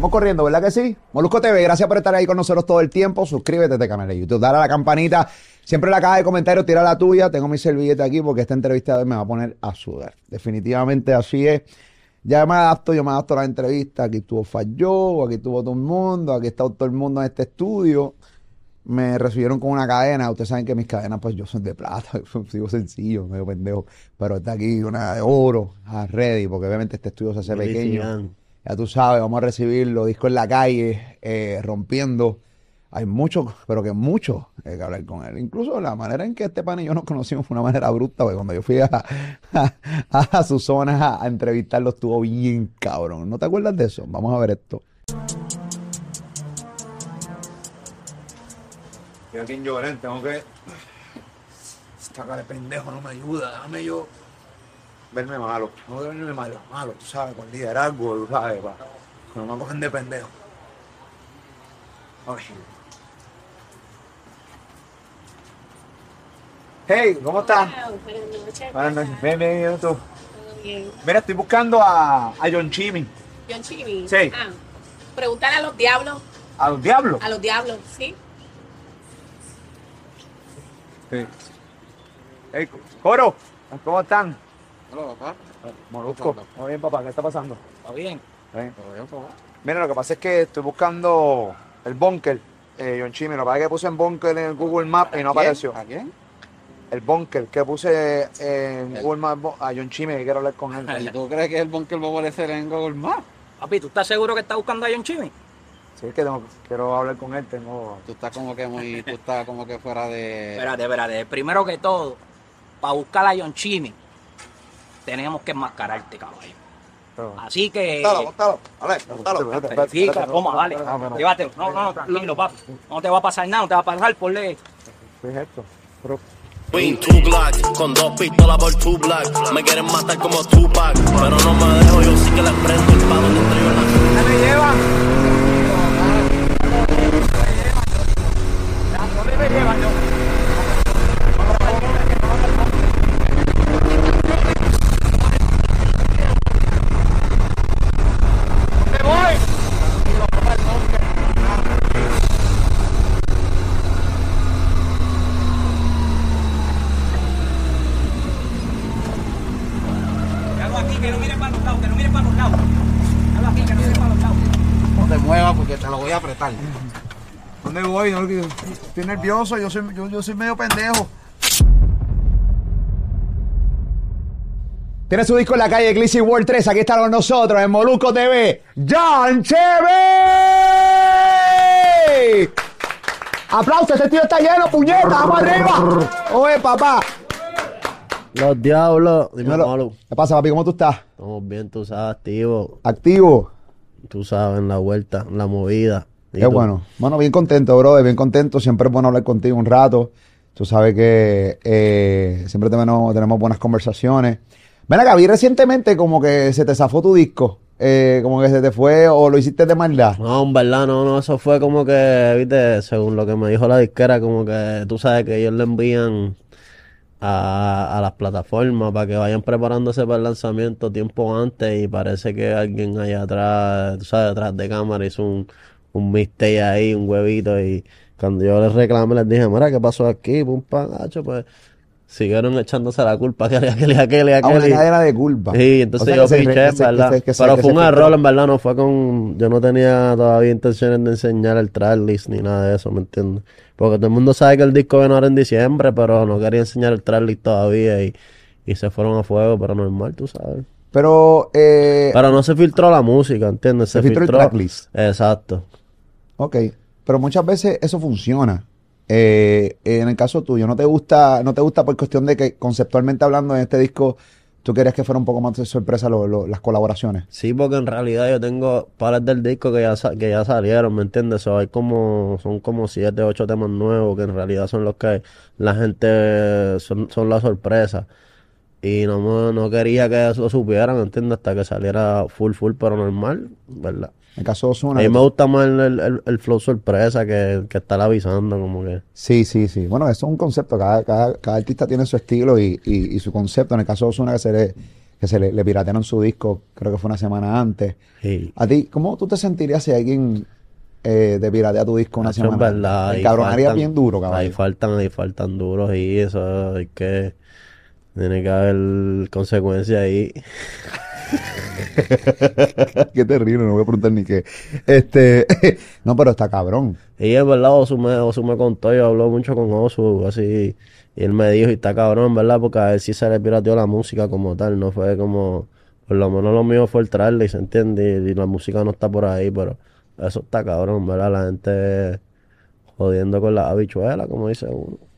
Vamos corriendo, ¿verdad que sí? Molusco TV, gracias por estar ahí con nosotros todo el tiempo. Suscríbete a este canal de YouTube, dale a la campanita. Siempre en la caja de comentarios, tira la tuya. Tengo mi servilleta aquí porque esta entrevista de hoy me va a poner a sudar. Definitivamente así es. Ya me adapto, yo me adapto a la entrevista. Aquí estuvo Falló, aquí estuvo todo el mundo, aquí está todo el mundo en este estudio. Me recibieron con una cadena. Ustedes saben que mis cadenas, pues yo soy de plata, sigo sencillo, medio pendejo. Pero está aquí una de oro, a ready, porque obviamente este estudio se hace pequeño. Ya tú sabes, vamos a recibirlo, disco en la calle, eh, rompiendo. Hay mucho, pero que mucho eh, que hablar con él. Incluso la manera en que este pan y yo nos conocimos fue una manera bruta, porque cuando yo fui a, a, su zona a, entrevistarlo estuvo bien cabrón. ¿No te acuerdas de eso? Vamos a ver esto. Estoy aquí en Llorén, tengo que... Esta cara de pendejo no me ayuda, déjame yo verme malo. No verme malo, malo, tú sabes, con liderazgo, tú sabes, pa. Que no me cogen de pendejo. Ay. Hey, ¿cómo estás? Buenas noches. Buenas noches. Bien, bien, bien, tú. Todo bien. Mira, estoy buscando a, a John Chimmy. John Chimmy. Sí. Ah, pregúntale a los diablos. ¿A los diablos? A los diablos, ¿sí? Sí. Hey, Coro, ¿cómo están? Hola, papá. Molusco. Muy bien, papá, ¿qué está pasando? ¿Está bien? Bien. ¿Todo bien, papá? Mira, lo que pasa es que estoy buscando el bunker, eh, John Chimmy. Lo que pasa es que puse en bunker en el Google Maps y no apareció. ¿A quién? El bunker que puse en El- Google Maps a John Chimmy, que quiero hablar con él. ¿Y tú crees que el bunker va a aparecer en Google Maps? Papi, ¿tú estás seguro que estás buscando a John Chimmy? Sí, es que tengo- quiero hablar con él. Tengo... Tú estás como que muy, tú estás como que fuera de... Espérate, espérate. Primero que todo, para buscar a John Chimmy, tenemos que enmascararte, caballo. Así que. Bótalo, bótalo. Vale, bótalo. Verifica, toma, dale. Ah. Llévatelo. No, no, no, tranquilo, papi. No te va a pasar nada, no te va a pasar por ley. ¿Qué es esto? Pero, Queen, two Glock, con dos pistolas por two black. Me quieren matar como Tupac, pero no me dejo, yo sí que les prendo el palo de entre yo la ¿Dónde me lleva? ¿Dónde me llevan, yo? ¿Dónde Estoy nervioso, yo soy, yo, yo soy medio pendejo. Tiene su disco en la calle Glissy World 3. Aquí está con nosotros en Moluco TV. ¡John Cheve! ¡Aplausos! Este tío está lleno, puñeta. ¡Vamos arriba! ¡Oye, papá! Los diablos, dime. ¿Qué pasa, papi? ¿Cómo tú estás? Estamos bien, tú sabes, activo. Activo. Tú sabes, en la vuelta, en la movida. ¿Y Qué bueno. Bueno, bien contento, brother, bien contento. Siempre es bueno hablar contigo un rato. Tú sabes que eh, siempre tenemos, tenemos buenas conversaciones. Ven acá, vi recientemente como que se te zafó tu disco. Eh, como que se te fue o lo hiciste de maldad. No, en verdad, no, no, eso fue como que, viste, según lo que me dijo la disquera, como que tú sabes que ellos le envían a, a las plataformas para que vayan preparándose para el lanzamiento tiempo antes y parece que alguien allá atrás, tú sabes, detrás de cámara hizo un, un mistake ahí, un huevito y cuando yo les reclamé les dije, mira, ¿qué pasó aquí? Pum, pam, hacho, pues siguieron echándose la culpa aquel, aquel, aquel, A una aquel. y- cadena de culpa. Sí, entonces O sea, yo piché, en verdad. que se- que se- Pero fue un error, en verdad, no fue con... Yo no tenía todavía intenciones de enseñar el tracklist ni nada de eso, ¿me entiendes? Porque todo el mundo sabe que el disco viene ahora en diciembre, pero no quería enseñar el tracklist todavía y, y se fueron a fuego, pero normal, tú sabes. Pero, eh, Pero no se filtró la música, ¿entiendes? Se filtró el tracklist. Exacto. Ok. Pero muchas veces eso funciona. Eh, en el caso tuyo, ¿no te gusta, no te gusta por cuestión de que conceptualmente hablando en este disco, tú querías que fuera un poco más de sorpresa las colaboraciones? Sí, porque en realidad yo tengo pares del disco que ya, que ya salieron, ¿me entiendes? So, hay como, son como siete, ocho temas nuevos que en realidad son los que la gente, son, son la sorpresa. Y no, no quería que eso supieran, ¿entiendes? Hasta que saliera full, full, pero normal, ¿verdad? En el caso de Ozuna. A mí me gusta más el, el- el- flow sorpresa que, que estar avisando, como que... Sí, sí, sí. Bueno, eso es un concepto. Cada, cada, cada artista tiene su estilo y, y- y su concepto. En el caso de Ozuna, que se le, que se le, le piratearon su disco, creo que fue una semana antes. Sí. A ti, ¿cómo tú te sentirías si alguien eh, te piratea tu disco una semana? verdad, antes? ahí El cabronaría faltan- bien duro, Ahí caballo. faltan, ahí faltan duros y eso hay que, tiene que haber consecuencias ahí. Qué terrible, no voy a preguntar ni qué. Este, no, pero está cabrón. Y es verdad, Osu me, Osu me contó, yo habló mucho con Osu, así, y él me dijo, y está cabrón, ¿verdad? Porque a él sí se le pirateó la música como tal, no fue como, por lo menos lo mío fue el trailer, se entiende, y, y la música no está por ahí, pero eso está cabrón, ¿verdad? La gente jodiendo con la habichuela, como dice uno.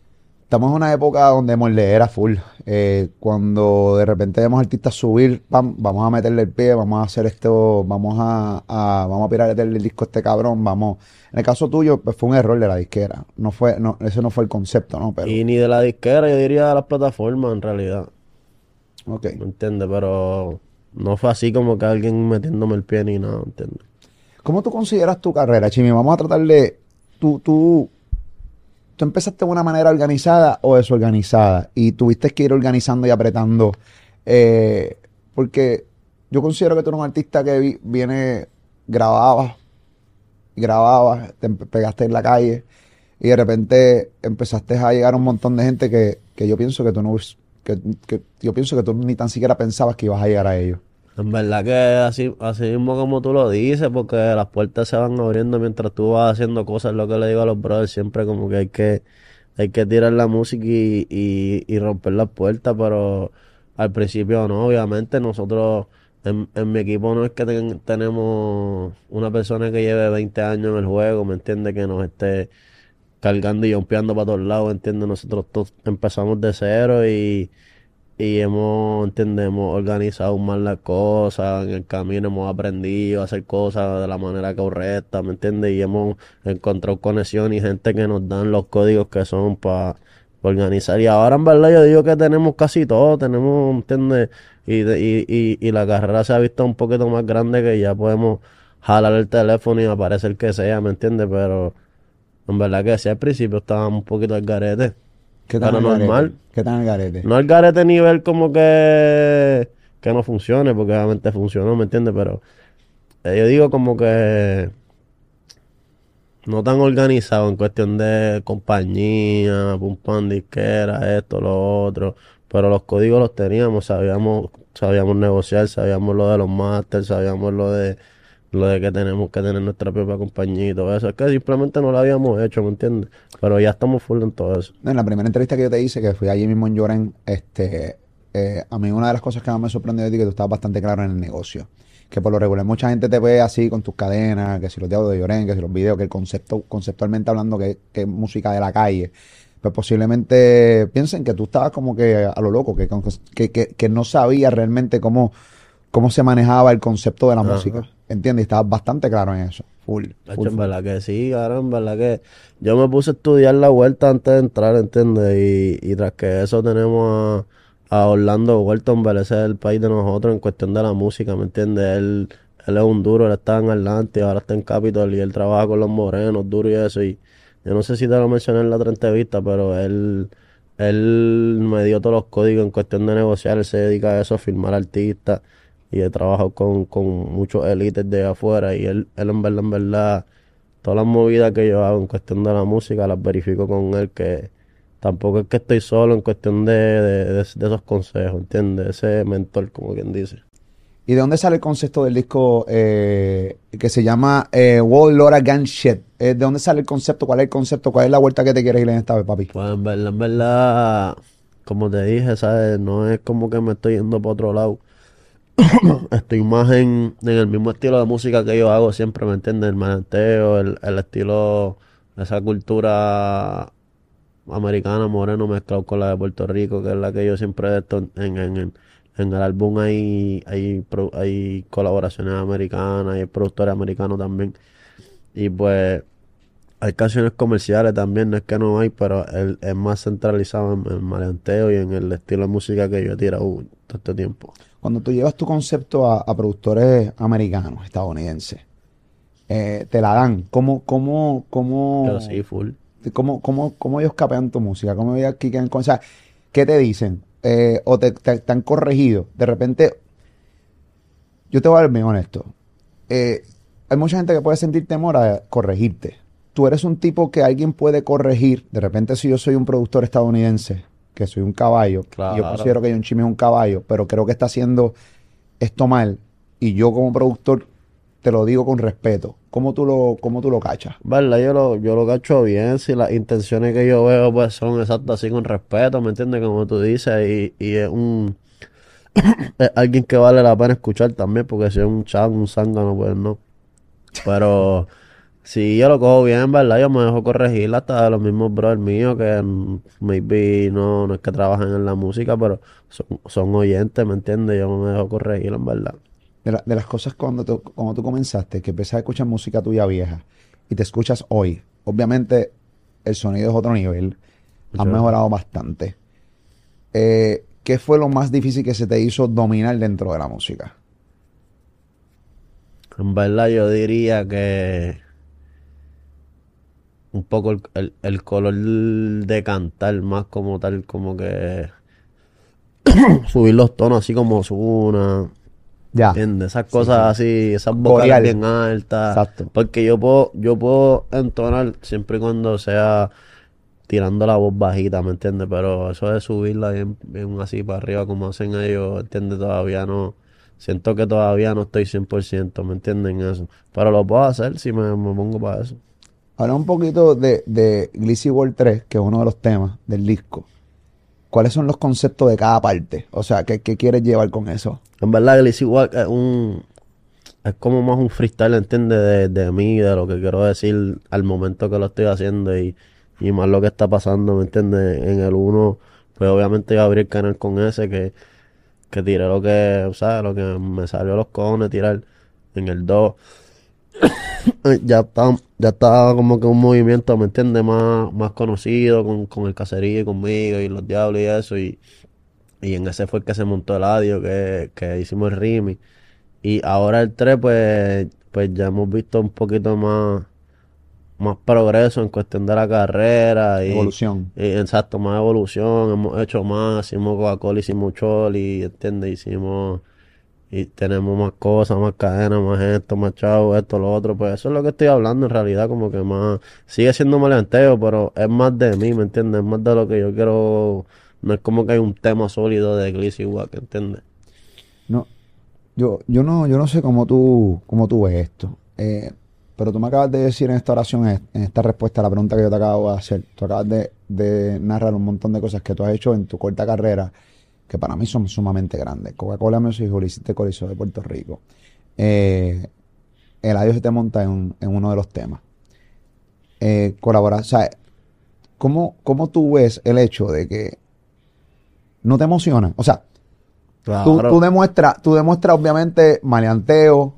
Estamos en una época donde Morle era full. Eh, cuando de repente vemos artistas subir, pam, vamos a meterle el pie, vamos a hacer esto, vamos a, a- vamos a piratearle el disco a este cabrón, vamos. En el caso tuyo, pues fue un error de la disquera. No fue, no, ese no fue el concepto, ¿no? Pero, Y ni de la disquera, yo diría de las plataformas en realidad. ok. ¿Me entiendes? Pero no fue así como que alguien metiéndome el pie ni nada, ¿me entiendes? ¿Cómo tú consideras tu carrera, Chimi? Vamos a tratar de. Tú, tú, empezaste de una manera organizada o desorganizada y tuviste que ir organizando y apretando. eh, porque yo considero que tú eres un artista que vi- viene, grababas, grababas, te pegaste en la calle y de repente empezaste a llegar a un montón de gente que, que yo pienso que tú no. Que, que yo pienso que tú ni tan siquiera pensabas que ibas a llegar a ellos. En verdad que así, así mismo como tú lo dices, porque las puertas se van abriendo mientras tú vas haciendo cosas, lo que le digo a los brothers, siempre como que hay que, hay que tirar la música y, y, y romper las puertas, pero al principio no, obviamente nosotros, en, en mi equipo no es que ten- tenemos una persona que lleve 20 años en el juego, ¿me entiendes? Que nos esté cargando y jumpeando para todos lados, ¿entiendes? Nosotros todos empezamos de cero y, y hemos, entendemos, organizado más las cosas, en el camino hemos aprendido a hacer cosas de la manera correcta, ¿me entiendes? Y hemos encontrado conexión y gente que nos dan los códigos que son para organizar. Y ahora en verdad yo digo que tenemos casi todo, tenemos, ¿entiendes? Y, y, y la carrera se ha visto un poquito más grande que ya podemos jalar el teléfono y aparecer que sea, ¿me entiendes? Pero en verdad que sí, al principio estábamos un poquito al garete. ¿Qué el garete? normal. ¿Qué tal el garete? No al garete nivel como que, que no funcione, porque obviamente funcionó, ¿me entiendes? Pero eh, yo digo como que no tan organizado en cuestión de compañía, pum pam, disquera, esto, lo otro. Pero los códigos los teníamos, sabíamos, sabíamos negociar, sabíamos lo de los masters, sabíamos lo de lo de que tenemos que tener nuestra propia compañía y todo eso. Es que simplemente no lo habíamos hecho, ¿me entiendes? Pero ya estamos full en todo eso. En la primera entrevista que yo te hice, que fui allí mismo en Lloren, este, eh, a mí una de las cosas que más me sorprendió de ti es que tú estabas bastante claro en el negocio. Que por lo regular mucha gente te ve así con tus cadenas, que si los diablos de Lloren, que si los videos, que el concepto, conceptualmente hablando que, que es música de la calle. Pues posiblemente piensen que tú estabas como que a lo loco, que, que, que, no sabías realmente cómo, cómo se manejaba el concepto de la Ajá. música. ¿Entiendes? Y estabas bastante claro en eso. Full. Hacho, full, en full. verdad que sí, cabrón, en verdad que yo me puse a estudiar la vuelta antes de entrar, ¿entiendes? Y, y tras que eso tenemos a, a Orlando Walton, ese es el país de nosotros en cuestión de la música, ¿me entiendes? Él, él es un duro, él está en Atlanta, ahora está en Capitol y él trabaja con los morenos, duro y eso. Y yo no sé si te lo mencioné en la otra entrevista, pero él, él me dio todos los códigos en cuestión de negociar, él se dedica a eso, a firmar artistas y he trabajado con, con muchos élites de afuera y él, él en verdad, en verdad, todas las movidas que yo hago en cuestión de la música las verifico con él, que tampoco es que estoy solo en cuestión de, de, de- de esos consejos, ¿entiendes? Ese mentor, como quien dice. ¿Y de dónde sale el concepto del disco eh, que se llama eh, Again Shit? Eh, ¿De dónde sale el concepto? ¿Cuál es el concepto? ¿Cuál es la vuelta que te quieres ir en esta vez, papi? Pues en verdad, en verdad, como te dije, ¿sabes? No es como que me estoy yendo para otro lado. Estoy más en, el mismo estilo de música que yo hago siempre, ¿me entiendes? El mananteo, el, el estilo, esa cultura americana, moreno, mezclado con la de Puerto Rico, que es la que yo siempre esto en, en, en, en el álbum hay, hay, hay colaboraciones americanas, hay productores americanos también. Y pues hay canciones comerciales también, no es que no hay, pero es más centralizado en el maleanteo y en el estilo de música que yo he tirado todo este tiempo. Cuando tú llevas tu concepto a, a productores americanos, estadounidenses, eh, te la dan. ¿Cómo, cómo, cómo, Pero sí, full. cómo, cómo, cómo ellos capean tu música? ¿Cómo ellos quiquen con- O sea, ¿qué te dicen? eh, o te, te- te han corregido? De repente, yo te voy a ser bien honesto. Eh, hay mucha gente que puede sentir temor a corregirte. Tú eres un tipo que alguien puede corregir. De repente, si yo soy un productor estadounidense, que soy un caballo, yo considero que John Chimmy es un caballo, pero creo que está haciendo esto mal, y yo como productor te lo digo con respeto. ¿Cómo tú lo, cómo tú lo cachas? ¿Verdad? Yo lo, yo lo cacho bien, si las intenciones que yo veo pues son exactas así con respeto, ¿me entiendes? Como tú dices, y, y es un es alguien que vale la pena escuchar también, porque si es un chan, un zángano, pues no. Pero si yo lo cojo bien, ¿verdad? Yo me dejo corregir hasta de los mismos brothers míos que maybe no, no es que trabajan en la música, pero son, son oyentes, ¿me entiendes? Yo me dejo corregir, en verdad. De, la- de las cosas cuando tú, cuando tú comenzaste, que empezaste a escuchar música tuya vieja y te escuchas hoy, obviamente el sonido es otro nivel, has Mucho. mejorado bastante. Eh, ¿Qué fue lo más difícil que se te hizo dominar dentro de la música? En verdad yo diría que un poco el, el- el color de cantar más como tal, como que subir los tonos así como Ozuna, Ya. ¿entiendes? Esas cosas así, esas vocales bien altas. Exacto. Porque yo puedo, yo puedo entonar siempre y cuando sea tirando la voz bajita, ¿me entiendes? Pero eso de subirla bien, bien así para arriba como hacen ellos, ¿entiendes? Todavía no, siento que todavía no estoy 100%, ¿me entienden eso? Pero lo puedo hacer si me, me pongo para eso. Habla un poquito de, de Glizzy World 3, que es uno de los temas del disco. ¿Cuáles son los conceptos de cada parte? O sea, ¿qué, qué quieres llevar con eso? En verdad, Glizzy Walk es un, es como más un freestyle, ¿entiendes? De, de mí, de lo que quiero decir al momento que lo estoy haciendo y, y más lo que está pasando, ¿me entiendes? En el 1, pues obviamente yo abrí el canal con ese que, que tiré lo que, o lo que me salió a los cojones tirar en el 2. ya está, ya está como que un movimiento, ¿me entiendes? Más, más conocido con, con el caserío y conmigo y los diablos y eso y... Y en ese fue el que se montó el audio, que, que hicimos el remix. Y ahora el 3, pues, pues ya hemos visto un poquito más, más progreso en cuestión de la carrera. Y, Evolución. y, exacto, más evolución. Hemos hecho más, hicimos Coca-Cola, hicimos Choli, ¿entiendes? Hicimos, y tenemos más cosas, más cadenas, más esto, más chavo, esto, lo otro. Pues eso es lo que estoy hablando en realidad, como que más, sigue siendo maleanteo, pero es más de mí, ¿me entiendes? Es más de lo que yo quiero. No es como que hay un tema sólido de Glizzy Wack, ¿entiendes? No, yo, yo no, yo no sé cómo tú, cómo tú ves esto. Eh, pero tú me acabas de decir en esta oración, en esta respuesta a la pregunta que yo te acabo de hacer, tú acabas de, de narrar un montón de cosas que tú has hecho en tu corta carrera, que para mí son sumamente grandes. Coca-Cola Music Hall, Coliseo de Puerto Rico. Eh, el adiós se te monta en, en uno de los temas. Eh, colaborar, o sea, ¿cómo, ¿cómo tú ves el hecho de que no te emociona? O sea, Tú, Claro. tú demuestras, tú demuestras obviamente maleanteo,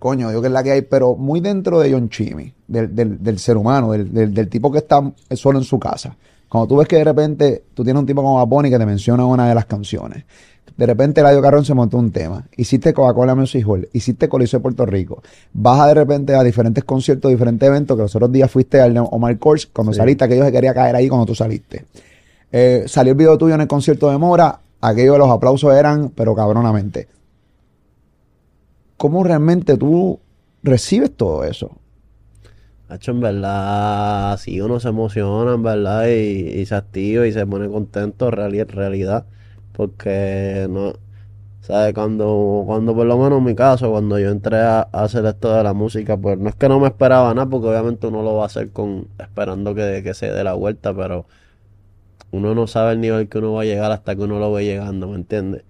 coño, yo que es la que hay, pero muy dentro de John Chimmy, del, del, del ser humano, del, del tipo que está solo en su casa. Cuando tú ves que de repente tú tienes un tipo como Baboni que te menciona una de las canciones, de repente Eladio Carrón se montó un tema, hiciste Coca-Cola Music Hall, hiciste Coliseo de Puerto Rico, vas de repente a diferentes conciertos, diferentes eventos, que los otros días fuiste al Omar Kors, cuando Sí. saliste, aquello se quería caer ahí cuando tú saliste. Eh, salió el video tuyo en el concierto de Mora, aquellos los aplausos eran, pero cabronamente. ¿Cómo realmente tú recibes todo eso? Hacho, en verdad, si uno se emociona, en verdad, y, se activa y se pone contento, en realidad, porque no, ¿sabes? Cuando, cuando por lo menos en mi caso, cuando yo entré a, hacer esto de la música, pues no es que no me esperaba nada, porque obviamente uno lo va a hacer con, esperando que, que se dé la vuelta, pero uno no sabe el nivel que uno va a llegar hasta que uno lo ve llegando, ¿me entiendes?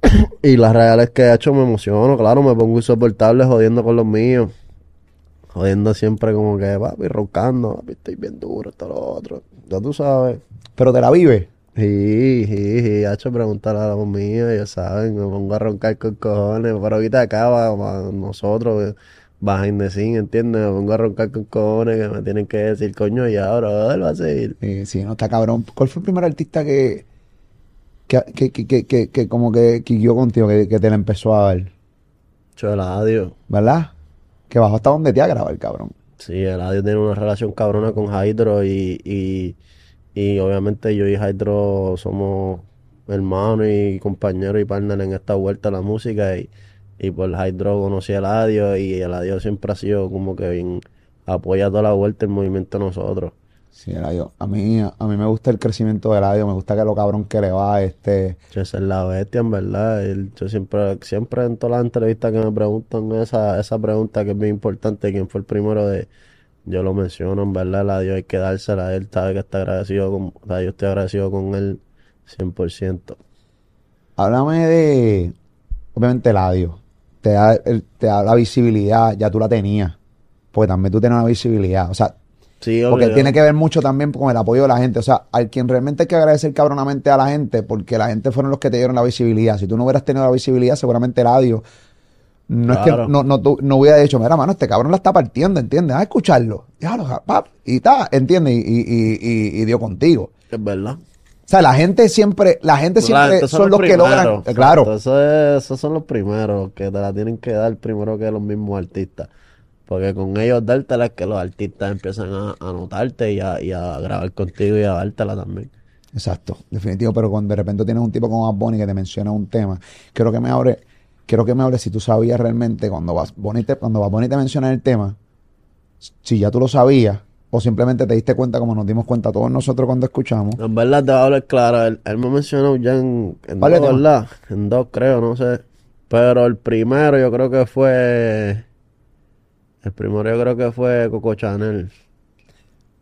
Y la real es que hecho me emociono, claro, me pongo insoportable jodiendo con los míos. Jodiendo siempre como que, papi, roncando, papi, estoy bien duro, esto, lo otro. Ya tú sabes. Pero te la vives. Sí, sí, sí, ha hecho preguntar a los míos, ya saben, me pongo a roncar con cojones, pero ahorita acá va, va nosotros, behind the scene, ¿entiendes? Me pongo a roncar con cojones que me tienen que decir, coño, y ahora, él va a seguir. Sí, sí, no está cabrón. ¿Cuál fue el primer artista que, que, que, que, que, que- que como que quiqueó contigo, que, que te la empezó a dar? Choladio. ¿Verdad? Que bajó hasta donde te ha el cabrón. Sí, Eladio tiene una relación cabrona con Hydro y, y, Y obviamente yo y Hydro somos hermanos y compañeros y partners en esta vuelta a la música. Y, y por Hydro conocí a Eladio y Eladio siempre ha sido como que bien apoya toda la vuelta el movimiento de nosotros. Sí, Eladio. A mí, a mí me gusta el crecimiento de Eladio, me gusta que lo cabrón que le va, este... Esa es la bestia, en verdad. Yo siempre, siempre en todas las entrevistas que me preguntan esa, esa pregunta que es bien importante, quién fue el primero de, yo lo menciono, en verdad, la Dios hay que dársela a él, sabe que está agradecido con, o sea, yo estoy agradecido con él 100%. Háblame de, obviamente, Eladio. Te da, el- te da la visibilidad, ya tú la tenías. Porque también tú tienes una visibilidad. O sea, Sí, porque obvio. tiene que ver mucho también con el apoyo de la gente. O sea, al quien realmente hay que agradecer cabronamente a la gente, porque la gente fueron los que te dieron la visibilidad. Si tú no hubieras tenido la visibilidad, seguramente Eladio no es Claro. que no, no, no hubiera dicho, mira, mano, este cabrón la está partiendo, ¿entiendes? A escucharlo. Déjalo, ja, pap, y está, ¿entiendes? Y, y, y, y- dio contigo. Es verdad. O sea, la gente siempre, la gente siempre Estos son, los que logran. eh, claro. exacto, eso es- esos son los primeros que te la tienen que dar primero que los mismos artistas. Porque con ellos dártela es que los artistas empiezan a, a notarte y a, y a grabar contigo y a dártela también. Exacto, definitivo, pero cuando de repente tienes un tipo como Bad Bunny que te menciona un tema, quiero que me abre, quiero que me si tú sabías realmente cuando Bunny te, cuando Bad Bunny te menciona el tema, si ya tú lo sabías o simplemente te diste cuenta como nos dimos cuenta todos nosotros cuando escuchamos. En verdad te voy a hablar claro, él, él me mencionó ya en, en ¿Cuál dos? ¿verdad? En dos creo, no sé. Pero el primero yo creo que fue... El primero yo creo que fue Coco Chanel.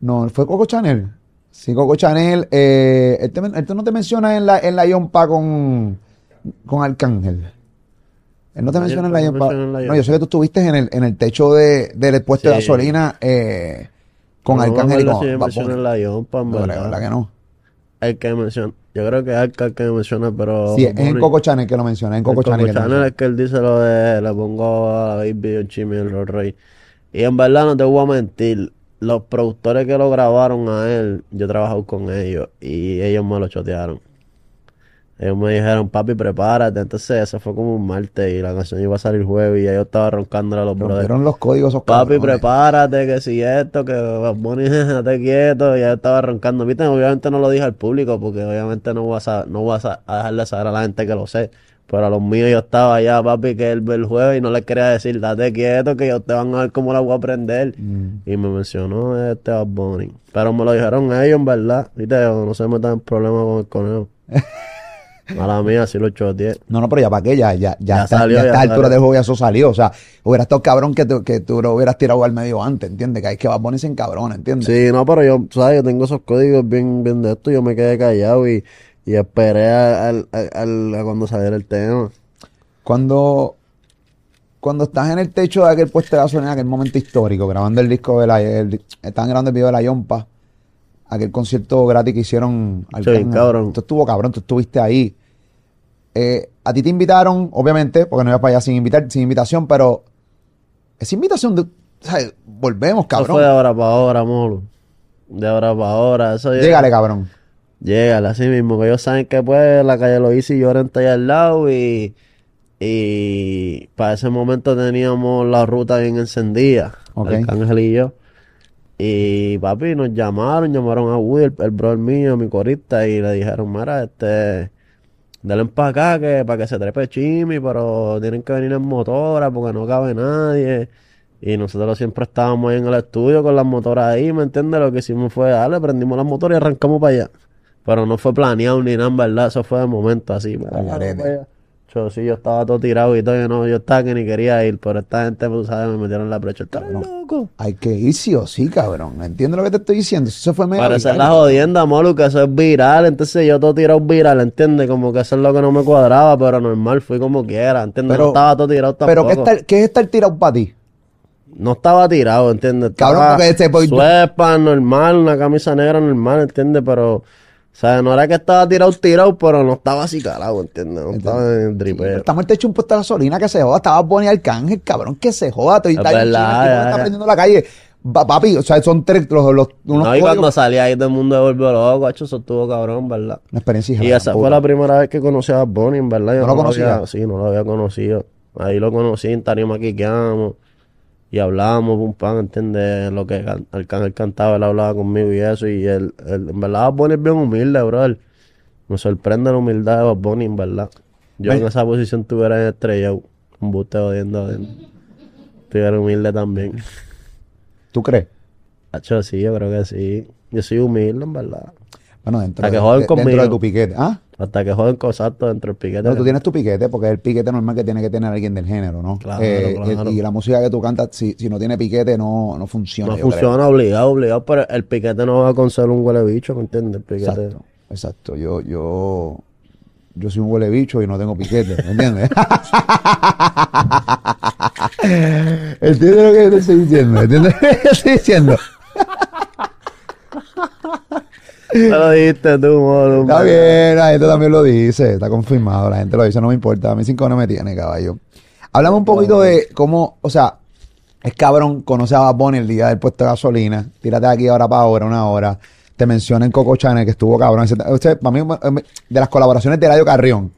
No, fue Coco Chanel. Sí, Coco Chanel, eh, él, te men- él te no te menciona en la, en la Yompa con, con Arcángel. Él no te menciona en la Yompa. No, yo sé que tú estuviste en el, en el techo de, del puesto de gasolina eh, con No Arcángel y con si me en la Yompa, No creo, verdad. ¿verdad que no? El que menciona. Yo creo que es Arca el que me menciona, pero. Sí, es en Coco Chanel que lo menciona, en Coco Chanel. Chanel es que él dice lo de le pongo a la baby un chimi en los rey. Y en verdad no te voy a mentir. Los productores que lo grabaron a él, yo he trabajado con ellos y ellos me lo chotearon. Ellos me dijeron, papi, prepárate. Entonces, eso fue como un martes y la canción iba a salir jueves y ya yo estaba roncándole a los brothers. Los códigos esos Papi, cabrones. prepárate, que si esto, que Bunny, estate quieto, ya estaba roncando. Viste, obviamente no lo dije al público, porque obviamente no vas a, no vas a, a dejarle saber a la gente que lo sé. Pero a los míos yo estaba allá, papi, que el, el jueves y no les quería decir, date quieto, que ellos te van a ver cómo la voy a aprender. Mm. Y me mencionó este Bad Bunny. Pero me lo dijeron ellos, en verdad. Viste, no se metan en problemas con el conejo. Mala mía, sí lo choteé. No, no, pero ya para qué, ya, ya, ya, Ya está, salió, ya altura del juego ya eso salió. O sea, hubiera estado cabrón que, tú- que tú lo hubieras tirado al medio antes, ¿entiendes? Que hay que va a ponerse en cabrón, ¿entiendes? Sí, no, pero yo, ¿sabes? Yo tengo esos códigos bien, bien de esto. Yo me quedé callado y, y esperé a, a cuando saliera el tema. Cuando, cuando estás en el techo de aquel puesto de gasolina, aquel momento histórico, grabando el disco de la, el- estaban grabando el video de la Yompa, aquel concierto gratis que hicieron al Sí, cabrón. Tú estuvo cabrón, tú estuviste ahí. Eh, a ti te invitaron, obviamente, porque no ibas para allá sin invitar, sin invitación, pero esa invitación de, sea, volvemos, Eso fue de cabrón. ahora para ahora, molo. De ahora para ahora. Eso ya- Llégale, cabrón. Llégale, así mismo. Que ellos saben que pues la calle lo hice y yo está ahí al lado y, y para ese momento teníamos la ruta bien encendida. Ok. Arcángel y yo. Y papi, nos llamaron, llamaron a Woody, el, el brother mío, mi corista, y le dijeron, mira, este, denle para acá que, para que se trepe Chimi, pero tienen que venir en motora porque no cabe nadie. Y nosotros siempre estábamos ahí en el estudio con las motoras ahí, ¿me entiendes? Lo que hicimos fue, dale, prendimos las motoras y arrancamos para allá. Pero no fue planeado ni nada, en verdad, eso fue de momento así. para. Yo sí, yo estaba todo tirado y todo, yo, no, yo estaba que ni quería ir, pero esta gente, pues, ¿sabes? Me metieron la brecha. ¿Estás loco? Hay que ir sí o sí, cabrón. ¿Entiendes lo que te estoy diciendo? Eso fue medio Parece la jodienda, Molu, que eso es viral. Entonces yo todo tirado viral, ¿entiendes? Como que eso es lo que no me cuadraba, pero normal, fui como quiera, ¿entiendes? Pero- no estaba todo tirado Pero tampoco. ¿qué, está, ¿qué es estar tirado para ti? No estaba tirado, ¿entiendes? Cabrón, Estaba porque este, pues, normal, una camisa negra normal, ¿entiendes? Pero, o sea, no era que estaba tirado, tirado, pero no estaba así calado, ¿entiendes? No estaba en el dripeo. Estamos en el techo de un puesto de gasolina que se joda. Estaba Bonnie Arcángel, cabrón, que se joda. Estoy Es verdad, tipo ya, está ya. prendiendo la calle. Papi, o sea, son tres, los, los- unos No, y códigos- cuando salí ahí todo el mundo volvió loco, hacho, eso estuvo cabrón, ¿verdad? Una experiencia Y esa fue la primera vez que conocí a Bonnie, en verdad. Yo ¿No lo conocía? había- sí, no lo había conocido. Ahí lo conocí, en Tarima Quiqueamos. Y hablábamos, pum, pan, ¿entiendes? Lo que Arcángel cantaba, él hablaba conmigo y eso, y él, él en verdad, Bad Bunny es bien humilde, brother. Me sorprende la humildad de Bad Bunny, en verdad. Yo en esa posición estuviera en estrella, un buste odiando, odiando. Estuviera humilde también. ¿Tú crees? Hacho, sí, yo creo que sí. Yo soy humilde, en verdad. Bueno, dentro, de, de- dentro de tu piquete. ¿Ah? Hasta que joden cosas dentro del piquete. Pero tú tienes tu piquete porque es el piquete normal que tiene que tener alguien del género, ¿no? Claro, Eh, claro. Y la música que tú cantas, si, si no tiene piquete, no, no funciona. No creo. funciona obligado, obligado, pero el piquete no va con ser un huele bicho, ¿me entiendes? El piquete. Exacto, exacto. Yo, yo, yo soy un huele bicho y no tengo piquete, ¿me entiendes? ¿Entiendes lo que yo te estoy diciendo? ¿Entiendes lo que yo estoy diciendo? Lo dijiste tú, moro. Está bien, la gente también lo dice, está confirmado, la gente lo dice, no me importa, a mí cinco no me tiene, caballo. Hablamos un poquito de cómo, o sea, es cabrón, conoce a Bad el día del puesto de gasolina, tírate de aquí ahora para ahora, una hora, te mencioné en Coco Channel que estuvo cabrón. Usted, para mí, eh, de las colaboraciones de Eladio Carrión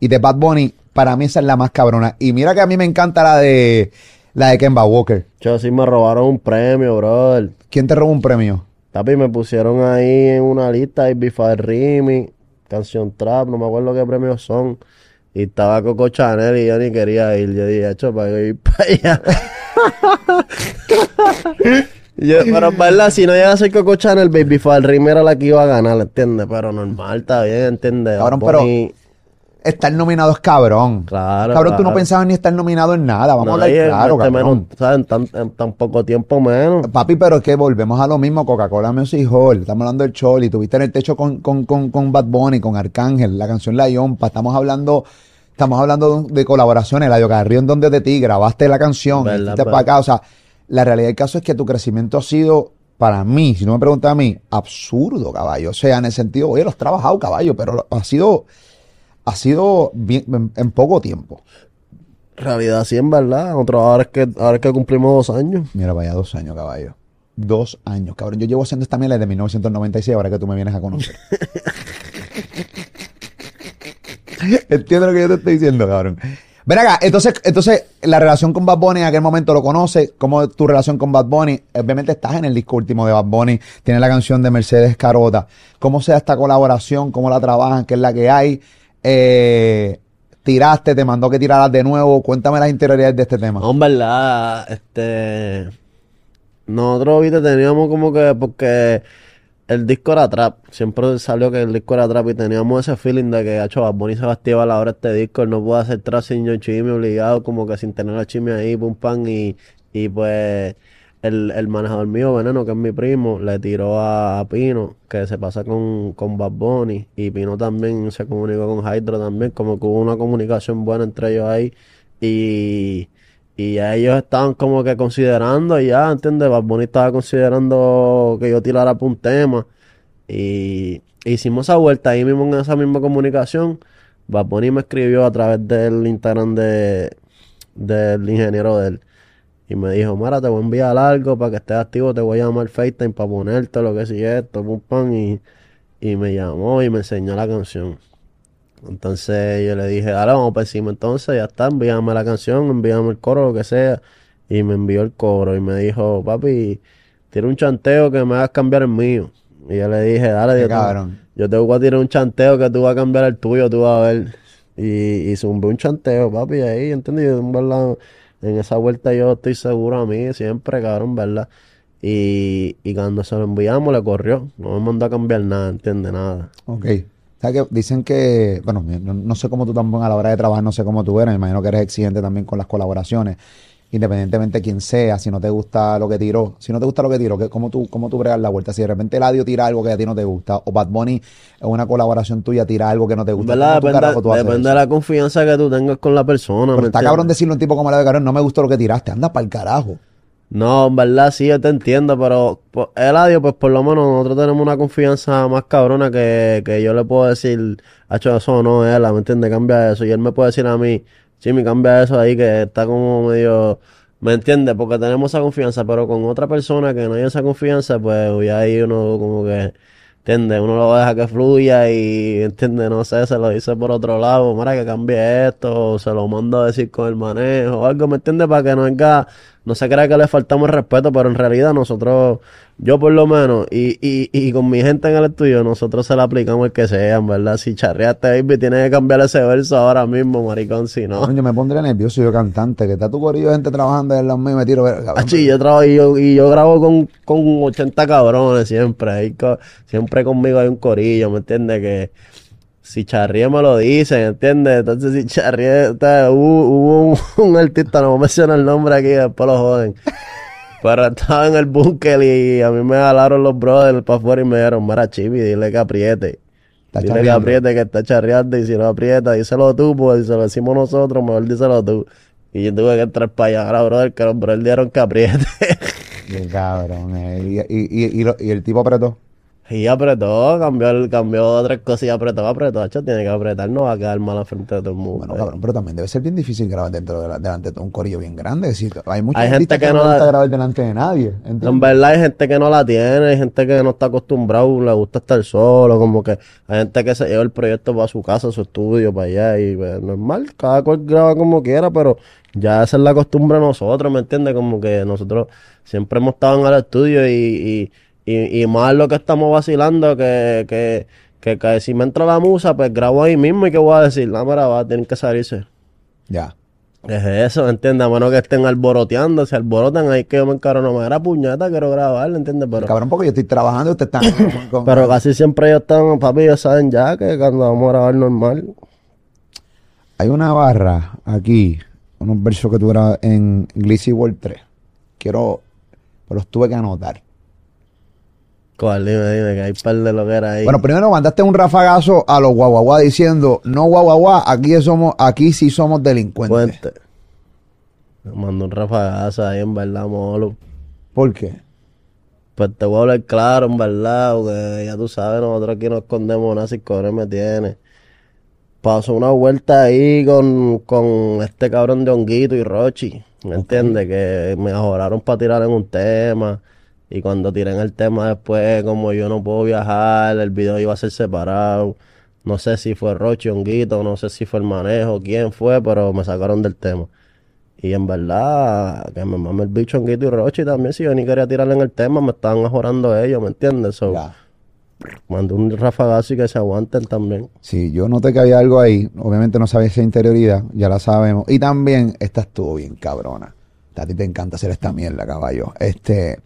y de Bad Bunny, para mí esa es la más cabrona. Y mira que a mí me encanta la de, la de Kemba Walker. Yo sí me robaron un premio, brother. ¿Quién te robó un premio? Tapi, me pusieron ahí en una lista, Ibiza Rimi, Canción Trap, no me acuerdo qué premios son. Y estaba Coco Chanel y yo ni quería ir. Yo dije, hecho, para ir para allá. Yo, pero en verdad, si no llega a ser Coco Chanel, Baby Fall Rimi era la que iba a ganar, ¿entiendes? Pero normal, está bien, ¿entiendes? Cabrón, pero- Estar nominado es cabrón. Claro, Cabrón, tú no pensabas ni estar nominado en nada. Vamos a hablar Nadie, claro, este cabrón. menos, ¿sabes? En tan, en tan poco tiempo menos. Papi, pero es que volvemos a lo mismo, Coca-Cola Music Hall, estamos hablando del Choli, tuviste en el techo con, con, con, con Bad Bunny, con Arcángel, la canción La Yompa, estamos hablando, estamos hablando de, de colaboraciones, la Carrión donde de ti, grabaste la canción, Verdad, para acá, o sea, la realidad del caso es que tu crecimiento ha sido, para mí, si no me preguntas a mí, absurdo, caballo, o sea, en el sentido, oye, lo has trabajado, caballo, pero ha sido, ha sido bien, en, en poco tiempo. Realidad sí, en verdad. Ahora es que, ahora es que cumplimos dos años. Mira, vaya dos años, caballo. Dos años, cabrón. Yo llevo haciendo esta mierda desde 1996, ahora que tú me vienes a conocer. Entiendo lo que yo te estoy diciendo, cabrón. Ven acá, entonces, entonces, la relación con Bad Bunny en aquel momento lo conoces. ¿Cómo es tu relación con Bad Bunny? Obviamente estás en el disco último de Bad Bunny. Tienes la canción de Mercedes Carota. ¿Cómo se da esta colaboración? ¿Cómo la trabajan? ¿Qué es la que hay? Eh, tiraste, te mandó que tiraras de nuevo. Cuéntame las interioridades de este tema. No, en verdad, este. Nosotros, viste, teníamos como que. Porque el disco era trap. Siempre salió que el disco era trap y teníamos ese feeling de que, hecho, Bad Bunny se va a activar ahora este disco. Él no puede hacer trap sin Chimmy obligado, como que sin tener a Chimmy ahí, pum, pam. Y, y pues. El, el manejador mío, Veneno, que es mi primo, le tiró a, Pino, que se pasa con, con Bad Bunny. Y Pino también se comunicó con Hydro también, como que hubo una comunicación buena entre ellos ahí. Y, y ya ellos estaban como que considerando, ya, ¿entiendes? Bad Bunny estaba considerando que yo tirara por un tema. Y hicimos esa vuelta ahí mismo en esa misma comunicación. Bad Bunny me escribió a través del Instagram de, del ingeniero de él. Y me dijo, Mara, te voy a enviar algo para que estés activo, te voy a llamar FaceTime para ponerte lo que sí esto, pum, pam. Y, y me llamó y me enseñó la canción. Entonces yo le dije, dale, vamos para encima. Entonces ya está, envíame la canción, envíame el coro, lo que sea. Y me envió el coro y me dijo, papi, tira un chanteo que me hagas cambiar el mío. Y yo le dije, dale, yo te, yo te voy a tirar un chanteo que tú vas a cambiar el tuyo, tú vas a ver. Y, y zumbé un chanteo, papi, ahí, ¿entiendes? Yo, en verdad, en esa vuelta yo estoy seguro a mí, siempre, cabrón, ¿verdad? Y, y cuando se lo enviamos, le corrió. No me mandó a cambiar nada, ¿entiendes? Nada. Ok. ¿Sabes que Dicen que, bueno, no, no sé cómo tú también a la hora de trabajar, no sé cómo tú eres, me imagino que eres exigente también con las colaboraciones, independientemente de quién sea, si no te gusta lo que tiró, si no te gusta lo que tiró, ¿qué- ¿cómo tú, cómo tú bregas la vuelta? Si de repente Eladio tira algo que a ti no te gusta, o Bad Bunny en una colaboración tuya tira algo que no te gusta. ¿cómo tú, Depende, carajo, tú haces depende eso? de la confianza que tú tengas con la persona. Pero ¿me está entiendes? cabrón decirle a un tipo como Eladio Carrión, no me gustó lo que tiraste, anda para el carajo. No, en verdad sí, yo te entiendo, pero pues, Eladio, pues por lo menos nosotros tenemos una confianza más cabrona que, que yo le puedo decir, hecho eso no, él, ¿me entiendes? Cambia eso. Y él me puede decir a mí, Jimmy, cambia eso ahí que está como medio, ¿me entiendes? Porque tenemos esa confianza, pero con otra persona que no hay esa confianza, pues ya ahí uno como que, ¿entiendes? Uno lo deja que fluya y, ¿entiendes? No sé, se lo dice por otro lado, mira que cambie esto, o se lo mando a decir con el manejo, o algo, ¿me entiendes? Para que no venga no se crea que le faltamos respeto, pero en realidad nosotros, yo por lo menos, y, y, y con mi gente en el estudio, nosotros se la aplicamos el que sea, en verdad. Si charreaste, baby, tienes que cambiar ese verso ahora mismo, maricón, si no. Coño, me pondré nervioso yo cantante, que está tu corillo gente trabajando en los míos y me tiro. cabrón. Achi, yo trabajo y yo, y yo grabo con, con 80 cabrones siempre. Ahí co- siempre conmigo hay un corillo, ¿me entiendes? Que si charrié me lo dicen, ¿entiendes? Entonces si charrié, sea, hubo, hubo un, un artista, no voy a mencionar el nombre aquí, después lo joden. Pero estaba en el búnker y a mí me jalaron los brothers para afuera y me dijeron, mira Chibi, dile que apriete. Está dile que charreando. apriete, que está charreando y si no aprieta, díselo tú, pues si se lo decimos nosotros, mejor díselo tú. Y yo tuve que entrar para allá, ahora, brother, que los brothers dieron que apriete. Qué cabrón, eh. Y, y, y, y lo- y el tipo apretó. Y apretó, cambió, el- cambió tres cosas y apretó, apretó, hacho, tiene que apretar, no va a quedar mal al frente de todo el mundo. Bueno, cabrón, pero también debe ser bien difícil grabar dentro de la- delante de un corillo bien grande. Es decir, hay mucha Hay gente que, no gusta la- grabar delante de nadie. ¿entiendes? En verdad hay gente que no la tiene, hay gente que no está acostumbrado, le gusta estar solo, como que hay gente que se lleva el proyecto para su casa, su estudio, para allá, y pues, normal, cada cual graba como quiera, pero ya esa es la costumbre de nosotros, ¿me entiendes? Como que nosotros siempre hemos estado en el estudio y, y, y, y más lo que estamos vacilando, que, que, que, que si me entra la musa, pues grabo ahí mismo y que voy a decir, la mera va a tener que salirse. Ya. Es eso, ¿me entiendes? A menos que estén alboroteando, si alborotan ahí que yo me encaro, no me era puñeta, quiero grabar, ¿entiendes? Pero, Cabrón, porque yo estoy trabajando y usted está. con- pero casi siempre ellos están, papi, ellos saben ya que cuando vamos a grabar normal. Hay una barra aquí, unos versos que tú grabas en Glissy World 3. Quiero, pero los tuve que anotar. ¿Cuál? Dime, dime, que hay par de lo que era ahí. Bueno, primero mandaste un rafagazo a los guaguaguá diciendo, no guaguaguá, aquí somos, aquí sí somos delincuentes. Cuente. Me mandó un rafagazo ahí, en verdad, molo. ¿Por qué? Pues te voy a hablar claro, en verdad, porque ya tú sabes, nosotros aquí no escondemos nada si cobre me tiene. Pasó una vuelta ahí con, con este cabrón de Honguito y Rochi, ¿me entiendes? Que me mejoraron para tirar en un tema. Y cuando tiré en el tema después, como yo no puedo viajar, el video iba a ser separado. No sé si fue Rochi, Honguito, no sé si fue el manejo, quién fue, pero me sacaron del tema. Y en verdad, que me mame el bicho Honguito y Rochi también, si yo ni quería tirarle en el tema, me estaban mejorando ellos, ¿me entiendes? So, mandé un rafagazo y que se aguanten también. Sí, yo noté que había algo ahí. Obviamente no sabía esa interioridad, ya la sabemos. Y también, esta estuvo bien cabrona. A ti te encanta hacer esta mierda, caballo. Este,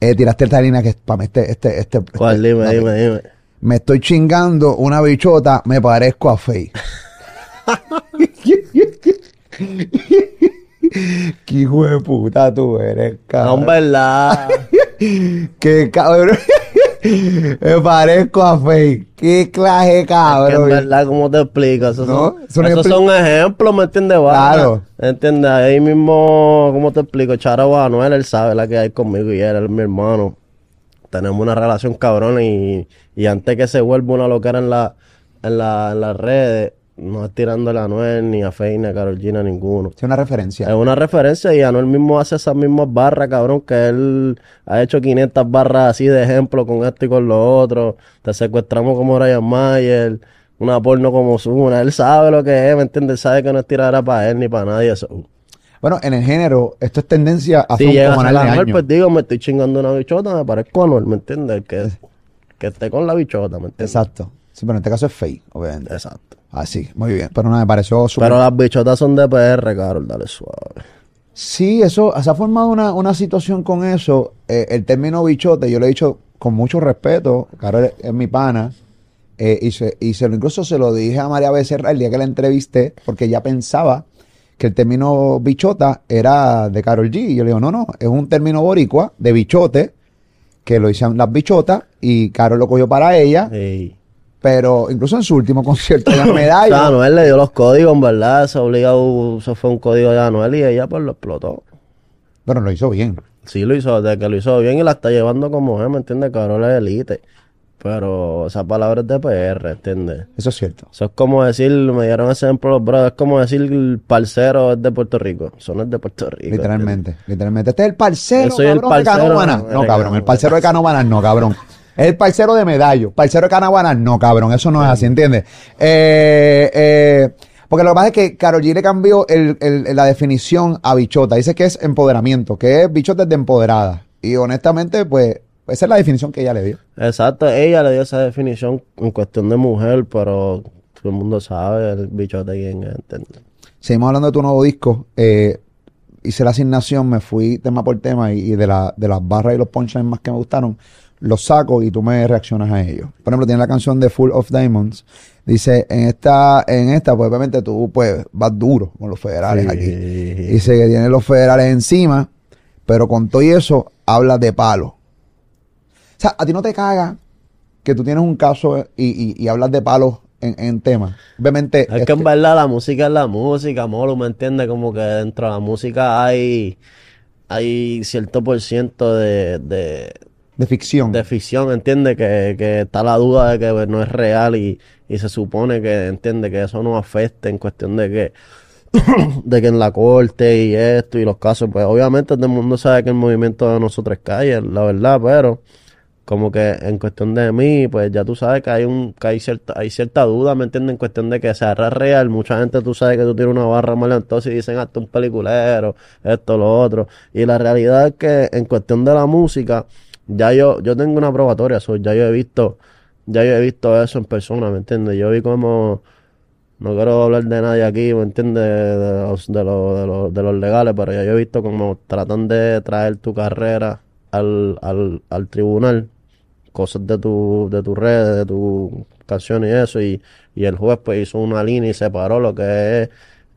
eh, tiraste esta línea que para mí este, este, este. ¿Cuál? este- Dime, no, dime, dime. Me estoy chingando una bichota, me parezco a Faye. Qué hijo de puta tú eres, No, en cabrón. verdad. Qué cabrón. Me parezco a Faye. Qué clase, que en cabrón. verdad, ¿cómo te explico? Esos, No, son, esos son ejemplos, ¿me entiendes? Claro. ¿Entiendes? Ahí mismo, ¿cómo te explico? Charo Anuel, él sabe la que hay conmigo y él, él es mi hermano. Tenemos una relación cabrona y, y antes que se vuelva una loquera en, la, en, la, en las redes, no es tirándole a Anuel, ni a Faye, ni a Karol G, ni a ninguno. Es una referencia. Es una referencia y Anuel mismo hace esas mismas barras, cabrón, que él ha hecho 500 barras así de ejemplo con esto y con lo otro. Te secuestramos como Ryan Mayer, una porno como Zuna. Él sabe lo que es, ¿me entiendes? Sabe que no es para él ni para nadie. Eso. Bueno, en el género, esto es tendencia a hacer Si un a de Anuel, pues digo, me estoy chingando una bichota, me parezco a Anuel, ¿me entiendes? Que, que esté con la bichota, ¿me entiendes? Exacto. Sí, pero en este caso es Faye, obviamente. Exacto. Así, muy bien. Pero no, me pareció súper... Pero las bichotas son de PR, Carol, dale suave. Sí, eso, se ha formado una, una situación con eso. Eh, el término bichote, yo lo he dicho con mucho respeto, Carol es, mi pana, eh, y, se, y se lo, incluso se lo dije a María Becerra el día que la entrevisté, porque ella pensaba que el término bichota era de Carol G. Y yo le digo, no, no, es un término boricua de bichote, que lo hicieron las bichotas, y Carol lo cogió para ella, Y... pero incluso en su último concierto de las O sea. Anuel le dio los códigos, en verdad. Eso obligado, eso fue un código de Anuel y ella pues lo explotó. Bueno, lo hizo bien. Sí lo hizo, de que lo hizo bien y la está llevando como es, ¿me entiendes? Cabrón es elite. Pero esa palabra es de PR, ¿entiendes? Eso es cierto. Eso es como decir, me dieron ese ejemplo los brothers, es como decir el parcero es de Puerto Rico. Eso no es de Puerto Rico. Literalmente, literalmente. Este es el parcero, Yo soy el cabrón, de parcero Canóvanas. No, cabrón, el parcero de Canóvanas no, cabrón. Es el parcero de Medallo. Parcero de Canóvanas no, cabrón. Eso no es así, ¿entiendes? Eh, eh, Porque lo que pasa es que Karol G le cambió el- el- la definición a bichota. Dice que es empoderamiento, que es bichota de empoderada. Y honestamente, pues, esa es la definición que ella le dio. Exacto, ella le dio esa definición en cuestión de mujer, pero todo el mundo sabe el bichote quién es, ¿entiendes? Seguimos hablando de tu nuevo disco. Eh, hice la asignación, me fui tema por tema y, y de, la, de las barras y los punchlines más que me gustaron, los saco y tú me reaccionas a ellos. Por ejemplo, tiene la canción de Full of Diamonds. Dice, en esta, en esta, pues obviamente tú pues vas duro con los federales aquí. Dice que tiene los federales encima, pero con todo y eso hablas de palo. O sea, a ti no te caga que tú tienes un caso y, y- y hablas de palos en, en tema. Obviamente. Es que este, en verdad la música es la música, Molo, ¿me entiendes? Como que dentro de la música hay, hay cierto por ciento de, de, de ficción. de ficción, ¿entiendes? Que, que está la duda de que pues, no es real y, y se supone que, ¿entiendes? Que eso no afecte en cuestión de que, de que en la corte y esto y los casos, pues obviamente todo el mundo sabe que el movimiento de nosotros cae, la verdad, pero como que en cuestión de mí, pues ya tú sabes que hay un, que hay cierta, hay cierta duda, ¿me entiendes? En cuestión de que sea real, mucha gente tú sabes que tú tienes una barra mala entonces y dicen hasta un peliculero, esto, lo otro. Y la realidad es que en cuestión de la música, ya yo, yo tengo una probatoria, so, ya yo he visto, ya yo he visto eso en persona, ¿me entiendes? Yo vi como, no quiero hablar de nadie aquí, ¿me entiendes? De los, de los, de los, de los legales, pero ya yo he visto como tratan de traer tu carrera al, al, al tribunal, cosas de tu, de tus redes, de tu canción y eso, y, y el juez pues hizo una línea y separó lo que es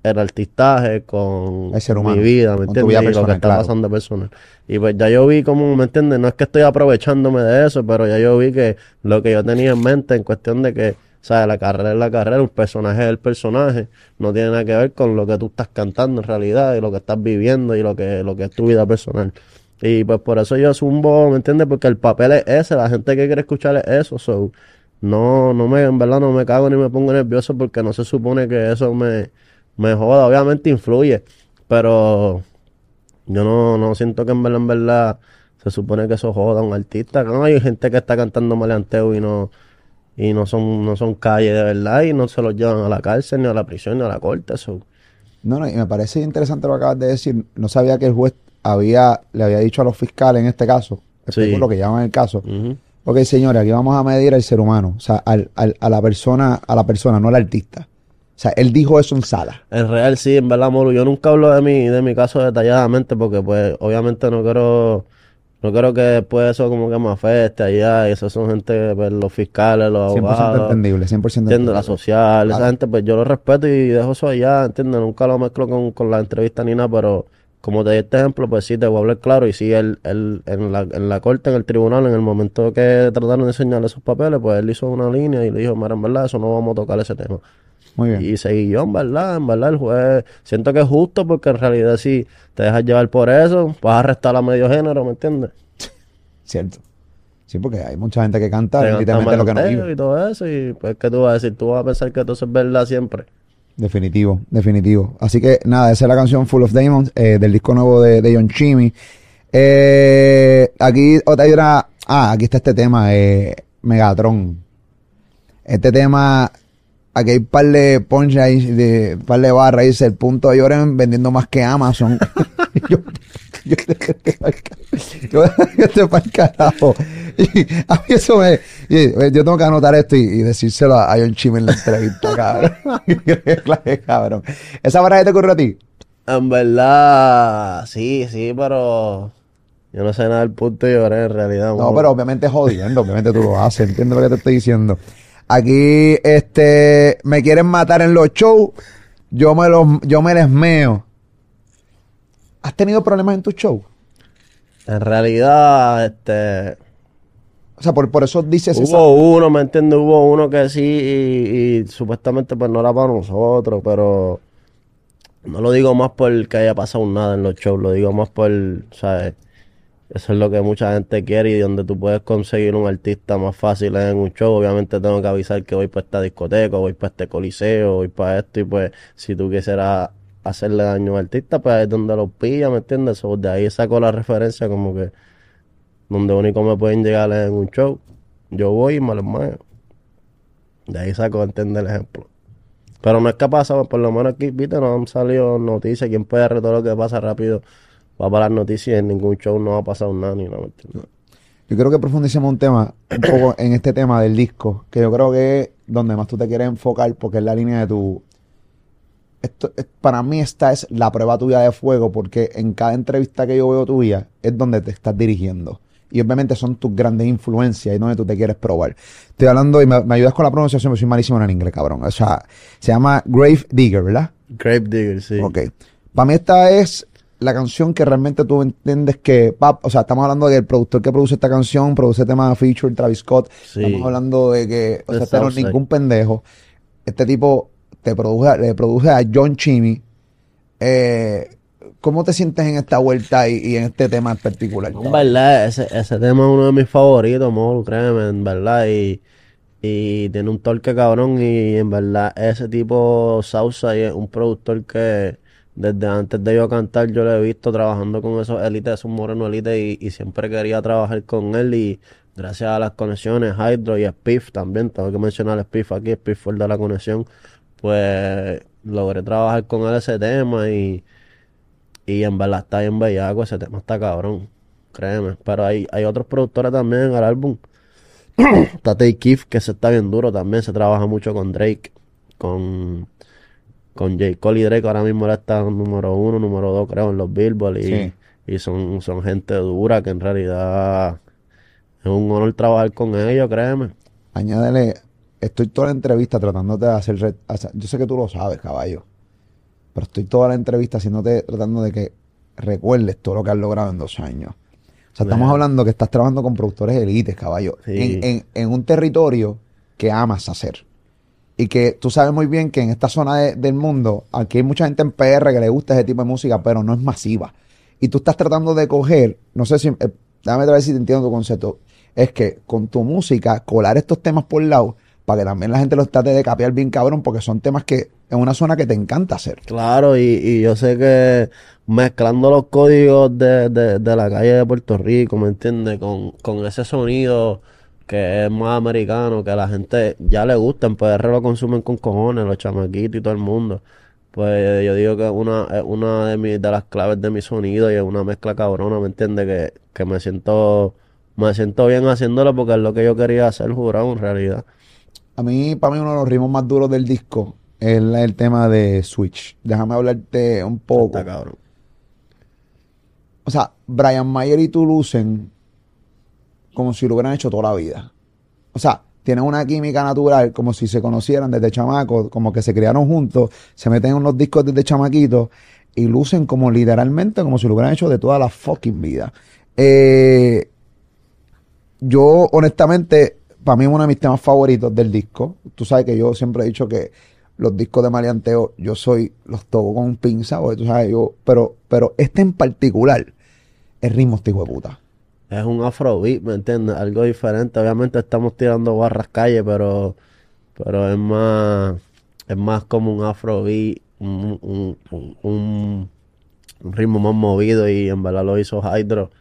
el artistaje con El ser humano, mi vida, ¿me entiendes? vida y lo que está claro. pasando personal. Y pues ya yo vi como, ¿me entiendes? No es que estoy aprovechándome de eso, pero ya yo vi que lo que yo tenía en mente en cuestión de que, ¿sabes? La carrera es la carrera, un personaje es el personaje, no tiene nada que ver con lo que tú estás cantando en realidad y lo que estás viviendo y lo que, lo que es tu vida personal. Y pues por eso yo zumbo, ¿me entiendes? Porque el papel es ese, la gente que quiere escuchar es eso, so, no, no me, en verdad no me cago ni me pongo nervioso porque no se supone que eso me, me joda, obviamente influye, pero yo no, no siento que en verdad, en verdad se supone que eso joda a un artista. No hay gente que está cantando maleanteo y no, y no son, no son calles de verdad y no se los llevan a la cárcel, ni a la prisión, ni a la corte. No, no, y me parece interesante lo que acabas de decir. No sabía que el juez había, le había dicho a los fiscales en este caso, Sí. lo que llaman el caso. Ujú. Ok, señores, aquí vamos a medir al ser humano, o sea, al, al- a la persona, a la persona, no al artista. O sea, él dijo eso en sala. En real, sí, en verdad, Molu. Yo nunca hablo de mi, de mi caso detalladamente porque, pues, obviamente no quiero, no quiero que después eso como que me afecte allá. Y eso son gente, pues, los fiscales, los 100% abogados. entendible, 100% Entiendo, entendible. la social, Claro. esa gente, pues yo lo respeto y dejo eso allá, ¿entiendes? Nunca lo mezclo con, con la entrevista ni nada, pero como te di este ejemplo, pues sí, te voy a hablar claro. Y sí, él, él en la, en la corte, en el tribunal, en el momento que trataron de enseñarle esos papeles, pues él hizo una línea y le dijo, mira, en verdad, eso no vamos a tocar ese tema. Muy bien. Y seguí yo, en verdad, en verdad, el juez, siento que es justo porque en realidad si te dejas llevar por eso, vas a arrestar a medio género, ¿me entiendes? Cierto. Sí, porque hay mucha gente que canta literalmente lo que no vive. y todo eso, y pues, ¿qué tú vas a decir? Tú vas a pensar que todo eso es verdad siempre. Definitivo, definitivo. Así que nada, esa es la canción Full of Diamonds eh, del disco nuevo de, de John Chimmy. Eh, aquí otra una. Ah, aquí está este tema, eh, Megatron. Este tema, aquí hay un par de punch ahí, de un par de barras, dice el punto de lloren vendiendo más que Amazon. yo, yo, yo, yo estoy para el carajo. Y a mí eso me. y, yo tengo que anotar esto y, y decírselo a, a John Chimmy en la entrevista, cabrón. Cabrón. ¿Esa barra te ocurrió a ti? En verdad, sí, sí, pero yo no sé nada del punto de llorar en realidad. No, amor. pero obviamente jodiendo, obviamente tú lo haces, entiendo lo que te estoy diciendo. Aquí, este, me quieren matar en los shows, yo me los, yo me les meo. ¿Has tenido problemas en tu show? En realidad, este, O sea, por, por eso dices esa- hubo uno, ¿me entiendes? Hubo uno que sí y, y supuestamente pues no era para nosotros, pero no lo digo más por que haya pasado nada en los shows, lo digo más por, ¿sabes? Eso es lo que mucha gente quiere y donde tú puedes conseguir un artista más fácil en un show. Obviamente tengo que avisar que voy para esta discoteca, voy para este coliseo, voy para esto y pues si tú quisieras hacerle daño al artista, pues es donde lo pilla, ¿me entiendes? De ahí saco la referencia como que donde único me pueden llegar es en un show. Yo voy y me lo muevo. De ahí saco, entender el ejemplo. Pero no es que ha pasado, por lo menos aquí, viste, no han salido noticias. En PR todo lo que pasa rápido va para las noticias en ningún show no ha pasado nada ni nada. ¿me entiendes? Yo creo que profundicemos un tema, un poco en este tema del disco, que yo creo que es donde más tú te quieres enfocar, porque es la línea de tu. Esto, es- para mí, esta es la prueba tuya de fuego, porque en cada entrevista que yo veo tuya es donde te estás dirigiendo. Y obviamente son tus grandes influencias y donde tú te quieres probar. Estoy hablando, y me, me ayudas con la pronunciación, porque soy malísimo en inglés, cabrón. O sea, se llama Grave Digger, ¿verdad? Grape Digger, sí. Ok. Para mí esta es la canción que realmente tú entiendes que, va- o sea, estamos hablando de que el productor que produce esta canción, produce tema feature, Travis Scott. Sí. Estamos hablando de que, o sea, este no es Southside. ningún pendejo. Este tipo te produce, le produce a John Chimmy. Eh, ¿Cómo te sientes en esta vuelta y, y en este tema en particular? En verdad, ese, ese tema es uno de mis favoritos, Molo, créeme, en verdad. Y, y tiene un torque cabrón. Y en verdad, ese tipo Southside es un productor que desde antes de yo cantar, yo lo he visto trabajando con esos élites, esos morenos élites. Y, siempre quería trabajar con él. Y gracias a las conexiones, Hydro y Spiff también, tengo que mencionar Spiff aquí, Spiff fue el de la conexión. Pues logré trabajar con él ese tema. Y. Y en verdad está bien bellaco, ese tema está cabrón, créeme. Pero hay, hay otros productores también en el álbum. está Tay Keith, que se está bien duro también, se trabaja mucho con Drake, con, con J. Cole y Drake, ahora mismo él está número uno, número dos creo en los Billboard y, Sí. y son, son gente dura que en realidad es un honor trabajar con ellos, créeme. Añádele, estoy toda la entrevista tratándote de hacer, yo sé que tú lo sabes, caballo, pero estoy toda la entrevista haciéndote, tratando de que recuerdes todo lo que has logrado en dos años. O sea, estamos hablando que estás trabajando con productores élites, caballo, Sí. en, en- en un territorio que amas hacer. Y que tú sabes muy bien que en esta zona de- del mundo, aquí hay mucha gente en PR que le gusta ese tipo de música, pero no es masiva. Y tú estás tratando de coger, no sé si, eh, déjame ver si te entiendo tu concepto, es que con tu música colar estos temas por lado para que también la gente los trate de capear bien cabrón, porque son temas que en una zona que te encanta hacer. Claro, y, y yo sé que mezclando los códigos de, de, de la calle de Puerto Rico, ¿me entiendes? Con, con ese sonido que es más americano, que a la gente ya le gusta, en PR lo consumen con cojones, los chamaquitos y todo el mundo. Pues yo digo que una, es una de, mis, de las claves de mi sonido y es una mezcla cabrona, ¿me entiendes? Que, que me siento, me siento bien haciéndolo porque es lo que yo quería hacer, jurado, en realidad. A mí, para mí, uno de los ritmos más duros del disco es el tema de Switch. Déjame hablarte un poco. Está cabrón. O sea, Brian Mayer y tú lucen como si lo hubieran hecho toda la vida. O sea, tienen una química natural, como si se conocieran desde chamacos, como que se criaron juntos, se meten en unos discos desde chamaquitos y lucen como literalmente como si lo hubieran hecho de toda la fucking vida. Eh, yo, honestamente, para mí es uno de mis temas favoritos del disco. Tú sabes que yo siempre he dicho que los discos de maleanteo, yo soy, los toco con pinza, tú sabes, yo, pero, pero este en particular, el ritmo este hijo de puta. Es un afrobeat, ¿me entiendes? Algo diferente. Obviamente estamos tirando barras calle, pero, pero es más, es más como un afrobeat, un, un, un, un- ritmo más movido y en verdad lo hizo Hydro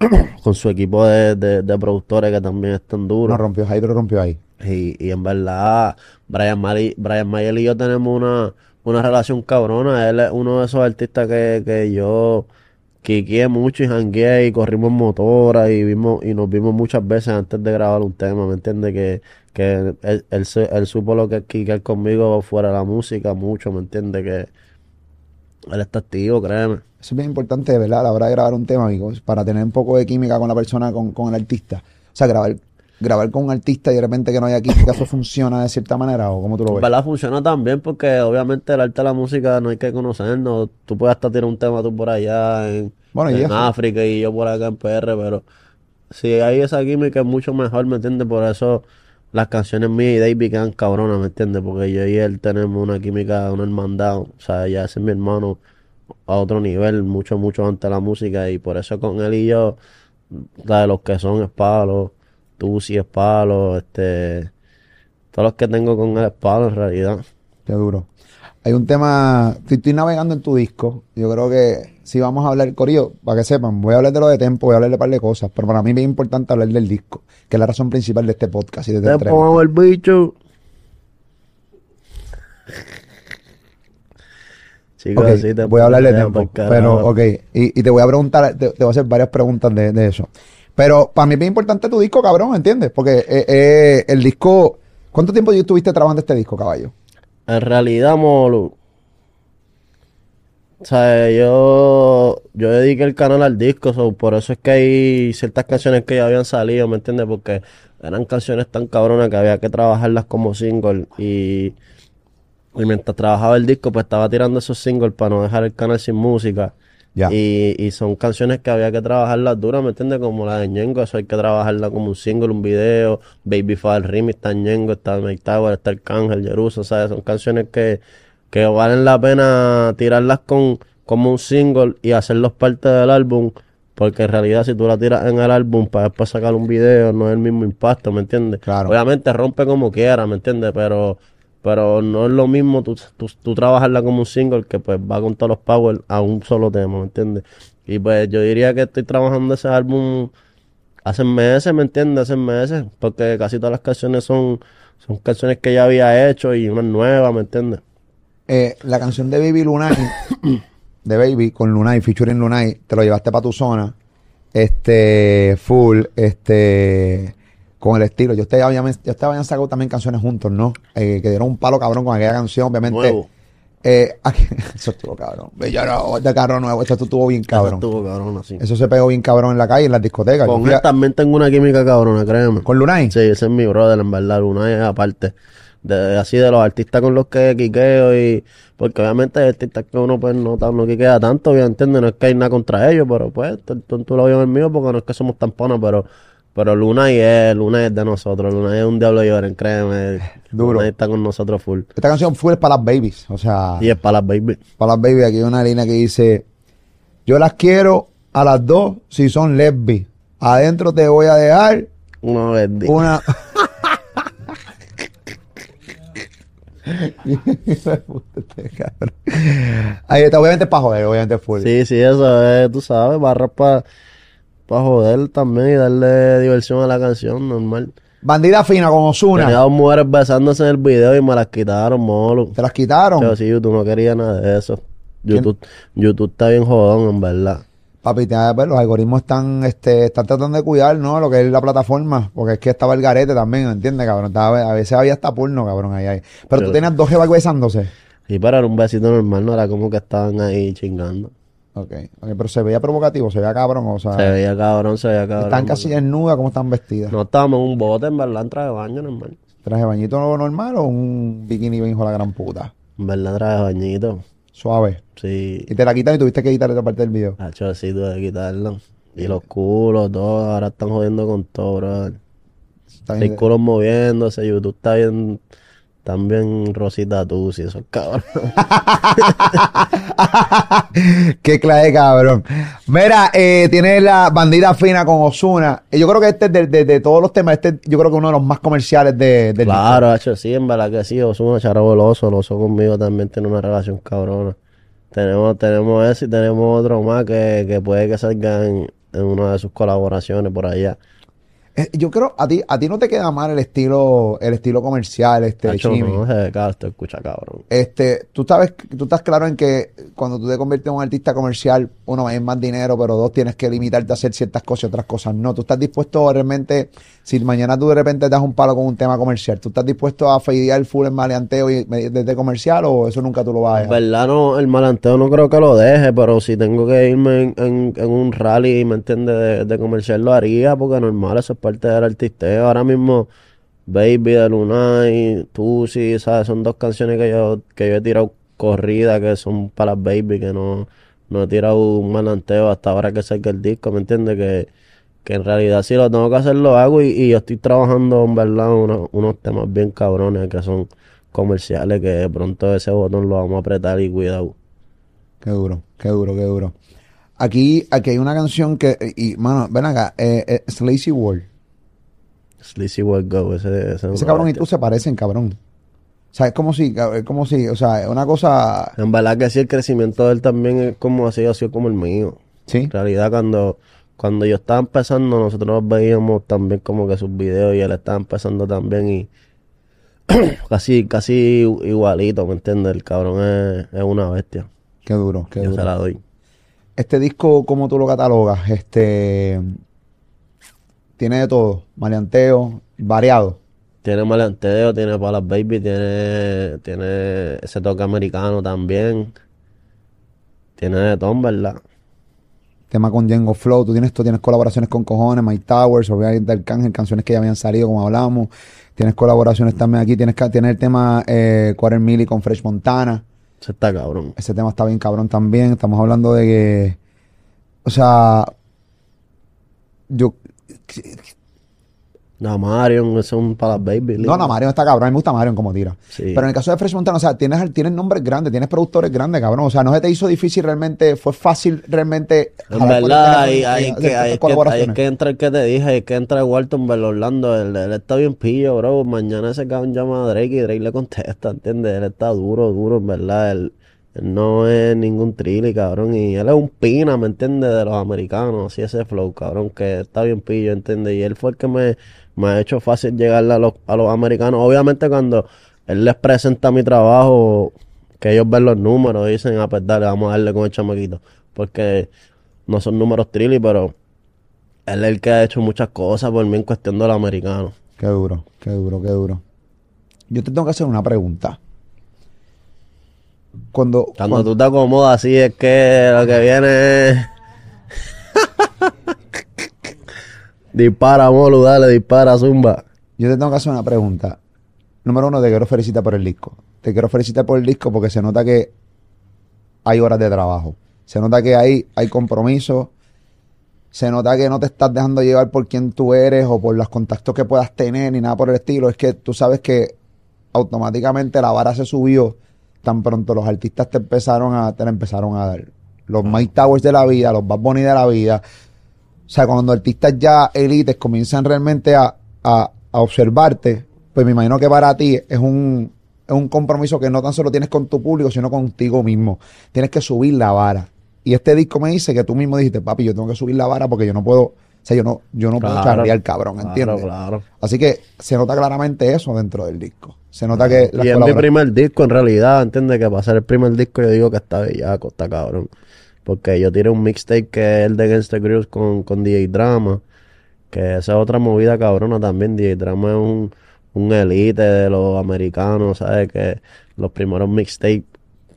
con su equipo de, de, de productores que también están duros. No rompió, Hydro rompió ahí. Y, y en verdad, Brian, Mari- Brian Mayer y yo tenemos una, una relación cabrona. Él es uno de esos artistas que, que yo quiqué mucho y jangué y corrimos en motora y vimos y nos vimos muchas veces antes de grabar un tema, ¿me entiendes? Que, que él, él, supo lo que es conmigo fuera de la música mucho, ¿me entiendes? Que él está activo, créeme. Eso es bien importante, verdad, a la hora de grabar un tema, amigos, para tener un poco de química con la persona, con, con el artista. O sea, grabar, grabar con un artista y de repente que no haya química, eso funciona de cierta manera, o cómo tú lo ves. verdad funciona también porque obviamente el arte de la música no hay que conocernos. Tú puedes hasta tirar un tema tú por allá en, Bueno. África y yo por acá en PR, pero si hay esa química es mucho mejor, ¿me entiendes? Por eso las canciones mías y David quedan cabronas, ¿me entiendes? Porque yo y él tenemos una química, una hermandad. O sea, ya ese es mi hermano a otro nivel, mucho, mucho antes de la música y por eso con él y yo, la de los que son es palo, tú sí es palo, este... Todos los que tengo con él es palo en realidad. Qué duro. Hay un tema, estoy, estoy navegando en tu disco. Yo creo que si vamos a hablar, Corillo, para que sepan, voy a hablar de lo de Tempo, voy a hablar de un par de cosas, pero para mí es bien importante hablar del disco, que es la razón principal de este podcast y de esta Te entrevista. pongo el bicho. Chicos, Ok, sí te voy a hablar de tiempo. Pero, ok, y, y te voy a preguntar, te, te voy a hacer varias preguntas de, de eso. Pero para mí es bien importante tu disco, cabrón, ¿entiendes? Porque eh, eh, el disco, ¿cuánto tiempo estuviste trabajando este disco, caballo? En realidad, Molu. O sea, yo, yo dediqué el canal al disco, por eso es que hay ciertas canciones que ya habían salido, ¿me entiendes? Porque eran canciones tan cabronas que había que trabajarlas como single. Y, y mientras trabajaba el disco, pues estaba tirando esos singles para no dejar el canal sin música. Y, y son canciones que había que trabajarlas duras, ¿me entiendes? Como la de Ñengo, eso hay que trabajarla como un single, un video. Baby Fall Remix, está Ñengo, está Mike Tower, está Arcángel, Jerusalén, ¿sabes? Son canciones que, que valen la pena tirarlas con, como un single y hacerlos parte del álbum. Porque en realidad si tú la tiras en el álbum para después sacar un video, no es el mismo impacto, ¿me entiendes? Claro. Obviamente rompe como quiera, ¿me entiendes? Pero, pero no es lo mismo tú, tú, trabajarla como un single que pues va con todos los power a un solo tema, ¿me entiendes? Y pues yo diría que estoy trabajando ese álbum hace meses, ¿me entiendes? Hace meses, porque casi todas las canciones son, son canciones que ya había hecho y unas nuevas, ¿me entiendes? Eh, la canción de Baby Lunay, de Baby, con Lunay, featuring Lunay, te lo llevaste para tu zona, este, full, este, con el estilo. Yo ustedes habían, yo ustedes habían sacado también canciones juntos, ¿no? Eh, que dieron un palo cabrón con aquella canción, obviamente. Nuevo. Eh, aquí- eso estuvo cabrón. Bellaro, de carro nuevo, esto estuvo bien cabrón. Eso estuvo cabrón así. Eso se pegó bien cabrón en la calle, en las discotecas. Con él también tengo una química cabrona, créeme. ¿Con Lunay? Sí, ese es mi brother, en verdad. Luna es aparte. De, así de los artistas con los que quiqueo y... Porque obviamente hay artistas que uno pues no, no quiquea tanto, ¿me entiendes? No es que hay nada contra ellos, pero pues tú, tú- lo veo en el mío porque no es que somos tan panas, pero... Pero Luna y es, Luna es de nosotros, Luna es un diablo lloren, créeme. Duro. Luna está con nosotros full. Esta canción full es para las babies. O sea, Y es para las baby. para las babies, aquí hay una línea que dice: Yo las quiero a las dos si son lesbi. Adentro te voy a dejar Una vez. una. Ahí está, obviamente es para joder, obviamente es full. Sí, sí, eso es, tú sabes, barras para joder también y darle diversión a la canción, normal. Bandida fina con Tenía Osuna. dos mujeres besándose en el video y me las quitaron, molo. Te las quitaron. Pero sí, YouTube no quería nada de eso. YouTube, YouTube está bien jodón, en verdad. Papi, pues, los algoritmos están, este, están tratando de cuidar, ¿no? Lo que es la plataforma, porque es que estaba el garete también, ¿entiendes, cabrón? Estaba- a veces había hasta porno, cabrón, ahí, ahí. Pero tú Pero- tenías dos jevas besándose. Y para era un besito normal, no era como que estaban ahí chingando. Ok, ok, pero se veía provocativo, se veía cabrón, o sea, Se veía cabrón, se veía cabrón. están casi desnudas, ¿cómo están vestidas? No estábamos en un bote, en verdad, en traje de baño normal. ¿Traje de bañito normal o un bikini bien hijo de la gran puta? En verdad, traje de bañito. Suave. Sí. Y te la quitan y tuviste que quitar esa parte del video. Hacho, sí, tuve que quitarlo. Y los culos, todo, ahora están jodiendo con todo, Seis bien. culos moviéndose, YouTube está bien, también Rosita Tusi, esos cabrones. Qué clave, cabrón. Mira, eh, tiene la bandida fina con Osuna. Yo creo que este, de, de- de todos los temas, este yo creo que uno de los más comerciales de, del Claro, hacho, sí, en verdad que sí, Osuna Charabo el oso, el oso conmigo también tiene una relación cabrona. Tenemos, tenemos ese y tenemos otro más que, que puede que salga en, en una de sus colaboraciones por allá. Eh, yo creo, a ti, a ti no te queda mal el estilo, el estilo comercial, este, Hacho, no te escucha cabrón. Este, tú sabes, tú estás claro en que cuando tú te conviertes en un artista comercial, uno es más dinero, pero dos tienes que limitarte a hacer ciertas cosas y otras cosas no. Tú estás dispuesto realmente, si mañana tú de repente te das un palo con un tema comercial, ¿tú estás dispuesto a feidear full en maleanteo y desde comercial o eso nunca tú lo vas a En dejar? verdad no, el malanteo no creo que lo deje, pero si tengo que irme en, en- en un rally, ¿me entiendes? De, comercial lo haría, porque normal, eso es parte del artisteo. Ahora mismo, Baby de Lunay, Tusi, ¿sabes? Son dos canciones que yo, que yo he tirado corrida, que son para Baby, que no, no he tirado un malanteo hasta ahora que salga el disco, ¿me entiendes? Que, que en realidad si lo tengo que hacer lo hago y, y yo estoy trabajando en verdad unos, unos temas bien cabrones que son comerciales que de pronto ese botón lo vamos a apretar y cuidado. Qué duro, qué duro, qué duro. Aquí, aquí hay una canción que, y mano, ven acá, eh, eh, Slazy World. Sleazy World Go, ese, ese, es Ese cabrón y tú se parecen, cabrón. O sea, es como si, es como si, o sea, es una cosa, En verdad que sí, el crecimiento de él también es como así, ha sido como el mío. sí. En realidad cuando, cuando yo estaba empezando, nosotros veíamos también como que sus videos y él estaba empezando también y casi, casi igualito, ¿me entiendes? El cabrón es, es una bestia. Qué duro, qué Yo duro. se la doy. Este disco, ¿cómo tú lo catalogas? Este tiene de todo, maleanteo, variado. Tiene maleanteo, tiene Palas Baby, tiene, tiene ese toque americano también. Tiene de todo, ¿verdad? Tema con Django Flow, tú tienes, tú tienes colaboraciones con Cojones, Mike Towers, obviamente Arcángel, canciones que ya habían salido, como hablamos. Tienes colaboraciones también aquí, tienes, tienes el tema eh, Quarter Milli con Fresh Montana. Ese está cabrón. Ese tema está bien cabrón también. Estamos hablando de que, o sea, yo, La Marion, ese es un Palas Baby. no, no, Marion está cabrón, a mí me gusta Marion como tira. Sí. Pero en el caso de Fresh Montana, o sea, tienes, tienes nombres grandes, tienes productores grandes, cabrón. O sea, no se te hizo difícil realmente, fue fácil realmente. En verdad, hay, que, hay, que, que entra el que te dije, hay que entra Walton Bell Orlando. Él, él está bien pillo, bro. Mañana ese cabrón llama a Drake y Drake le contesta, ¿entiendes? Él está duro, duro, en verdad. Él, él no es ningún trilly, cabrón. Y él es un pina, ¿me entiendes? De los americanos, así ese flow, cabrón, que está bien pillo, ¿entiendes? Y él fue el que me, me ha hecho fácil llegarle a los, a los americanos. Obviamente, cuando él les presenta mi trabajo, que ellos ven los números, dicen, ah, pues dale, vamos a darle con el chamaquito. Porque no son números trilly, pero él es el que ha hecho muchas cosas por mí en cuestión de los americanos. Qué duro, qué duro, qué duro. Yo te tengo que hacer una pregunta. Cuando, Cuando cuando- tú te acomodas así es que lo que viene es... dispara, Molu, dale, dispara, zumba. yo te tengo que hacer una pregunta. Número uno, te quiero felicitar por el disco. Te quiero felicitar por el disco porque se nota que hay horas de trabajo. Se nota que hay, hay compromiso. Se nota que no te estás dejando llevar por quién tú eres o por los contactos que puedas tener ni nada por el estilo. Es que tú sabes que automáticamente la vara se subió tan pronto los artistas te empezaron a, te la empezaron a dar. Los Mike Towers de la vida, los Bad Bunny de la vida. O sea, cuando artistas ya élites comienzan realmente a, a- a observarte, pues me imagino que para ti es un, es un compromiso que no tan solo tienes con tu público, sino contigo mismo. Tienes que subir la vara. Y este disco me dice que tú mismo dijiste, papi, yo tengo que subir la vara porque yo no puedo, o sea, yo no, yo no puedo Claro, charrear, cabrón, claro, ¿entiendes? claro. Así que se nota claramente eso dentro del disco. Se nota que Y es mi primer disco en realidad, ¿entiendes? Que para ser el primer disco yo digo que está bellaco, está cabrón. Porque yo tiré un mixtape que es el de Gangsta Cruise con, con DJ Drama, que esa es otra movida cabrona también. DJ Drama es un, un elite de los americanos, ¿sabes? Que los primeros mixtapes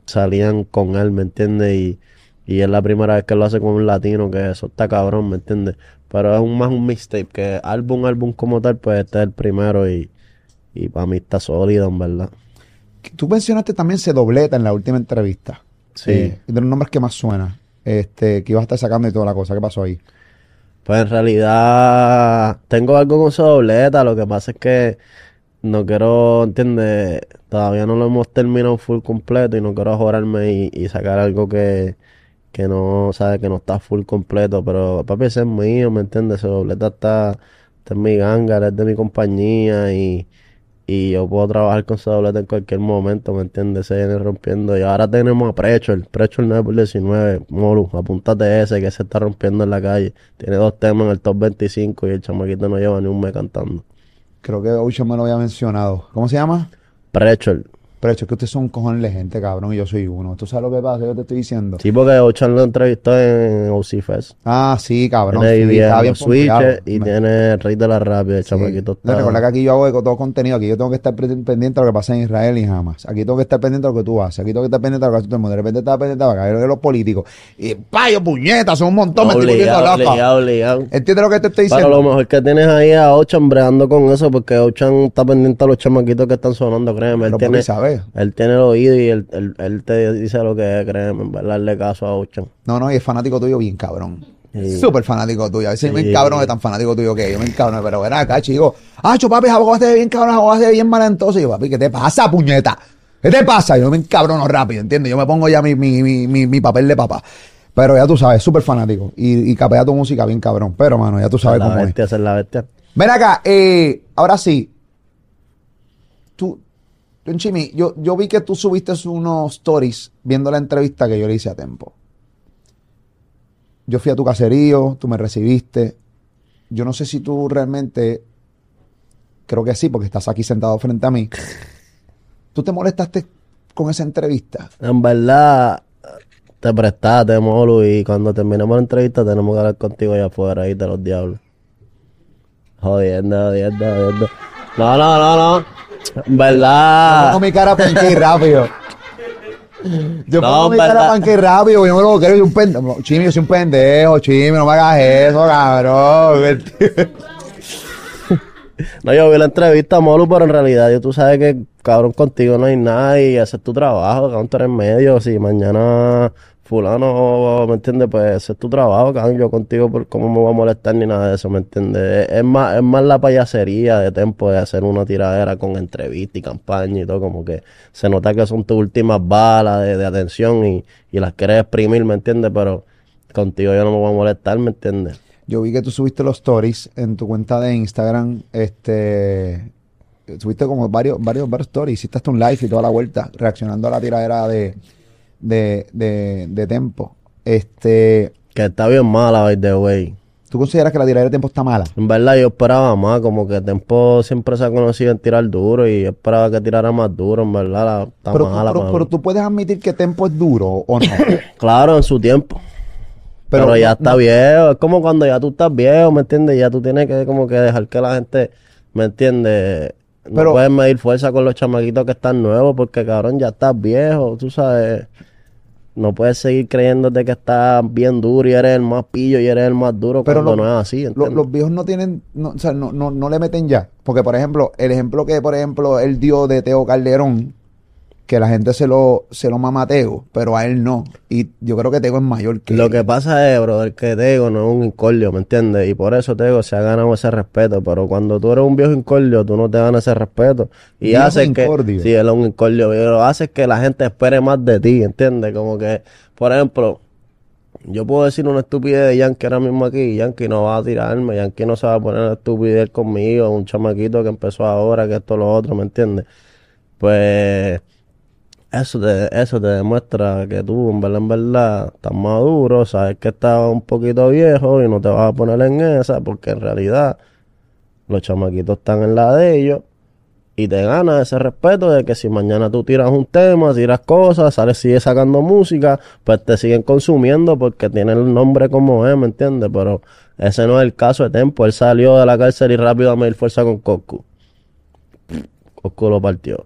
salían con él, ¿me entiendes? Y, y es la primera vez que lo hace con un latino, que eso está cabrón, ¿me entiendes? Pero es un, más un mixtape, que álbum, álbum como tal, pues este es el primero y, y para mí está sólido, en verdad. Tú mencionaste también Se Dobleta en la última entrevista. Sí. Eh, de los nombres que más suena. Este, que ibas a estar sacando y toda la cosa. ¿Qué pasó ahí? Pues en realidad tengo algo con su dobleta, lo que pasa es que no quiero, ¿entiendes? Todavía no lo hemos terminado full completo y no quiero jorarme y, y sacar algo que, que no, sabe, que no está full completo, pero papi, ese es mío, ¿me entiendes? Su dobleta está, está en mi ganga, es de mi compañía y, y yo puedo trabajar con dobleta en cualquier momento, ¿me entiendes? Se viene rompiendo y ahora tenemos a Prechol, Prechol 9 por 19, Molu, apúntate ese que se está rompiendo en la calle. Tiene dos temas en el top 25 y el chamaquito no lleva ni un mes cantando. Creo que Ocean me lo había mencionado. ¿Cómo se llama? Prechol. Pero es que ustedes son cojón de gente, cabrón, y yo soy uno. ¿Tú sabes lo que pasa? Yo te estoy diciendo. Sí, porque Ochan lo entrevistó en OC Fest. Ah, sí, cabrón. Tiene sí, bien está bien pompeado. y Me- tiene el Rey de la Rápida. El Sí. chamaquito No. Recuerda que aquí yo hago todo contenido. Aquí yo tengo que estar pendiente de lo que pasa en Israel y jamás. Aquí tengo que estar pendiente de lo que tú haces. Aquí tengo que estar pendiente de lo que hace todo el mundo. De repente estaba pendiente de lo que hace los políticos. Y payo, puñetas, son un montón. Me estoy Obligado, obligado, obligado. ¿Entiendes lo que te estoy Pero diciendo? lo mejor que tienes ahí a Ochan bregando con eso, porque Ochan está pendiente a los chamaquitos que están sonando, créeme. Él Pero tiene, papi, ¿sabes? él tiene el oído y él, él- él te dice lo que es, créeme, en darle caso a Ochan. No, no, y es fanático tuyo bien cabrón. Sí. Súper fanático tuyo. A veces me Sí. encabrón de tan fanático tuyo que yo me encabrón. Pero ven acá, chico. Ah, papi, ve bien cabrón, ve bien malentoso. Y yo, papi, ¿qué te pasa, puñeta? ¿Qué te pasa? Yo me encabrono rápido, ¿entiendes? Yo me pongo ya mi, mi, mi, mi, mi papel de papá. Pero ya tú sabes, súper fanático. Y, y capea tu música bien cabrón. Pero, mano, ya tú sabes cómo la es. bestia, es la bestia. Ven acá, eh, ahora sí. Don Chimi, yo, yo vi que tú subiste unos stories viendo la entrevista que yo le hice a Tempo. Yo fui a tu caserío, tú me recibiste. Yo no sé si tú realmente, creo que sí, porque estás aquí sentado frente a mí. ¿Tú te molestaste con esa entrevista? En verdad, te prestaste, Molu, y cuando terminemos la entrevista tenemos que hablar contigo allá afuera, ahí de los diablos. Jodiendo, jodiendo, jodiendo. No, no, no, no. ¿Verdad? Pongo mi cara pancake rápido. Yo No, pongo mi cara verdad. pancake rápido, yo me lo quiero, yo un pendejo. Chimi, yo soy un pendejo, Chimi, no me hagas eso, cabrón. No, yo vi la entrevista, Molu, pero en realidad yo tú sabes que, cabrón, contigo no hay nada y haces tu trabajo, cabrón, tú eres medio. Si mañana fulano, ¿me entiendes? Pues ese es tu trabajo, cabrón. Yo contigo, por cómo me voy a molestar ni nada de eso, ¿me entiendes? Es, más, es más la payasería de tiempo de hacer una tiradera con entrevista y campaña y todo, como que se nota que son tus últimas balas de, de atención y, y las quieres exprimir, ¿me entiendes? Pero contigo yo no me voy a molestar, ¿me entiendes? Yo vi que tú subiste los stories en tu cuenta de Instagram, este, subiste como varios, varios, varios stories, hiciste un live y toda la vuelta, reaccionando a la tiradera de, de, de, de Tempo. Este, Que está bien mala, by the way. ¿tú consideras que la tiradera de Tempo está mala? En verdad yo esperaba más, como que Tempo siempre se ha conocido en tirar duro y yo esperaba que tirara más duro, en verdad la, está Pero, mala. pero, pero tú puedes admitir que Tempo es duro o no. Claro, en su tiempo. Pero, Pero ya está no- viejo, es como cuando ya tú estás viejo, ¿me entiendes? Ya tú tienes que como que dejar que la gente, ¿me entiendes? No puedes medir fuerza con los chamaquitos que están nuevos porque cabrón ya estás viejo, tú sabes. No puedes seguir creyéndote que estás bien duro y eres el más pillo y eres el más duro Pero cuando lo- no es así, Lo- los viejos no tienen, no, o sea, no, no, no le meten ya. Porque, por ejemplo, el ejemplo que, por ejemplo, él dio de Teo Calderón, que la gente se lo, se lo mama a Teo, pero a él no. Y yo creo que Teo es mayor que Lo él. que pasa es, brother, que Tego no es un incordio, ¿me entiendes? Y por eso Tego se ha ganado ese respeto. Pero cuando tú eres un viejo incordio, tú no te ganas ese respeto. Y hace que. incordio. Sí, él es un incordio, pero hace que la gente espere más de ti, ¿entiendes? Como que, por ejemplo, yo puedo decir una estupidez de Yankee ahora mismo aquí. y Yankee no va a tirarme, Yankee no se va a poner estupidez conmigo. Un chamaquito que empezó ahora, que esto, lo otro, ¿me entiendes? Pues. Eso te, eso te demuestra que tú, en verdad, en verdad, estás maduro, sabes que estás un poquito viejo y no te vas a poner en esa, porque en realidad los chamaquitos están en la de ellos y te ganas ese respeto de que si mañana tú tiras un tema, tiras cosas, sales, sigues sacando música, pues te siguen consumiendo porque tiene el nombre como es, ¿me entiendes? Pero ese no es el caso de Tempo, él salió de la cárcel y rápido a medir fuerza con Coscu. Coscu lo partió.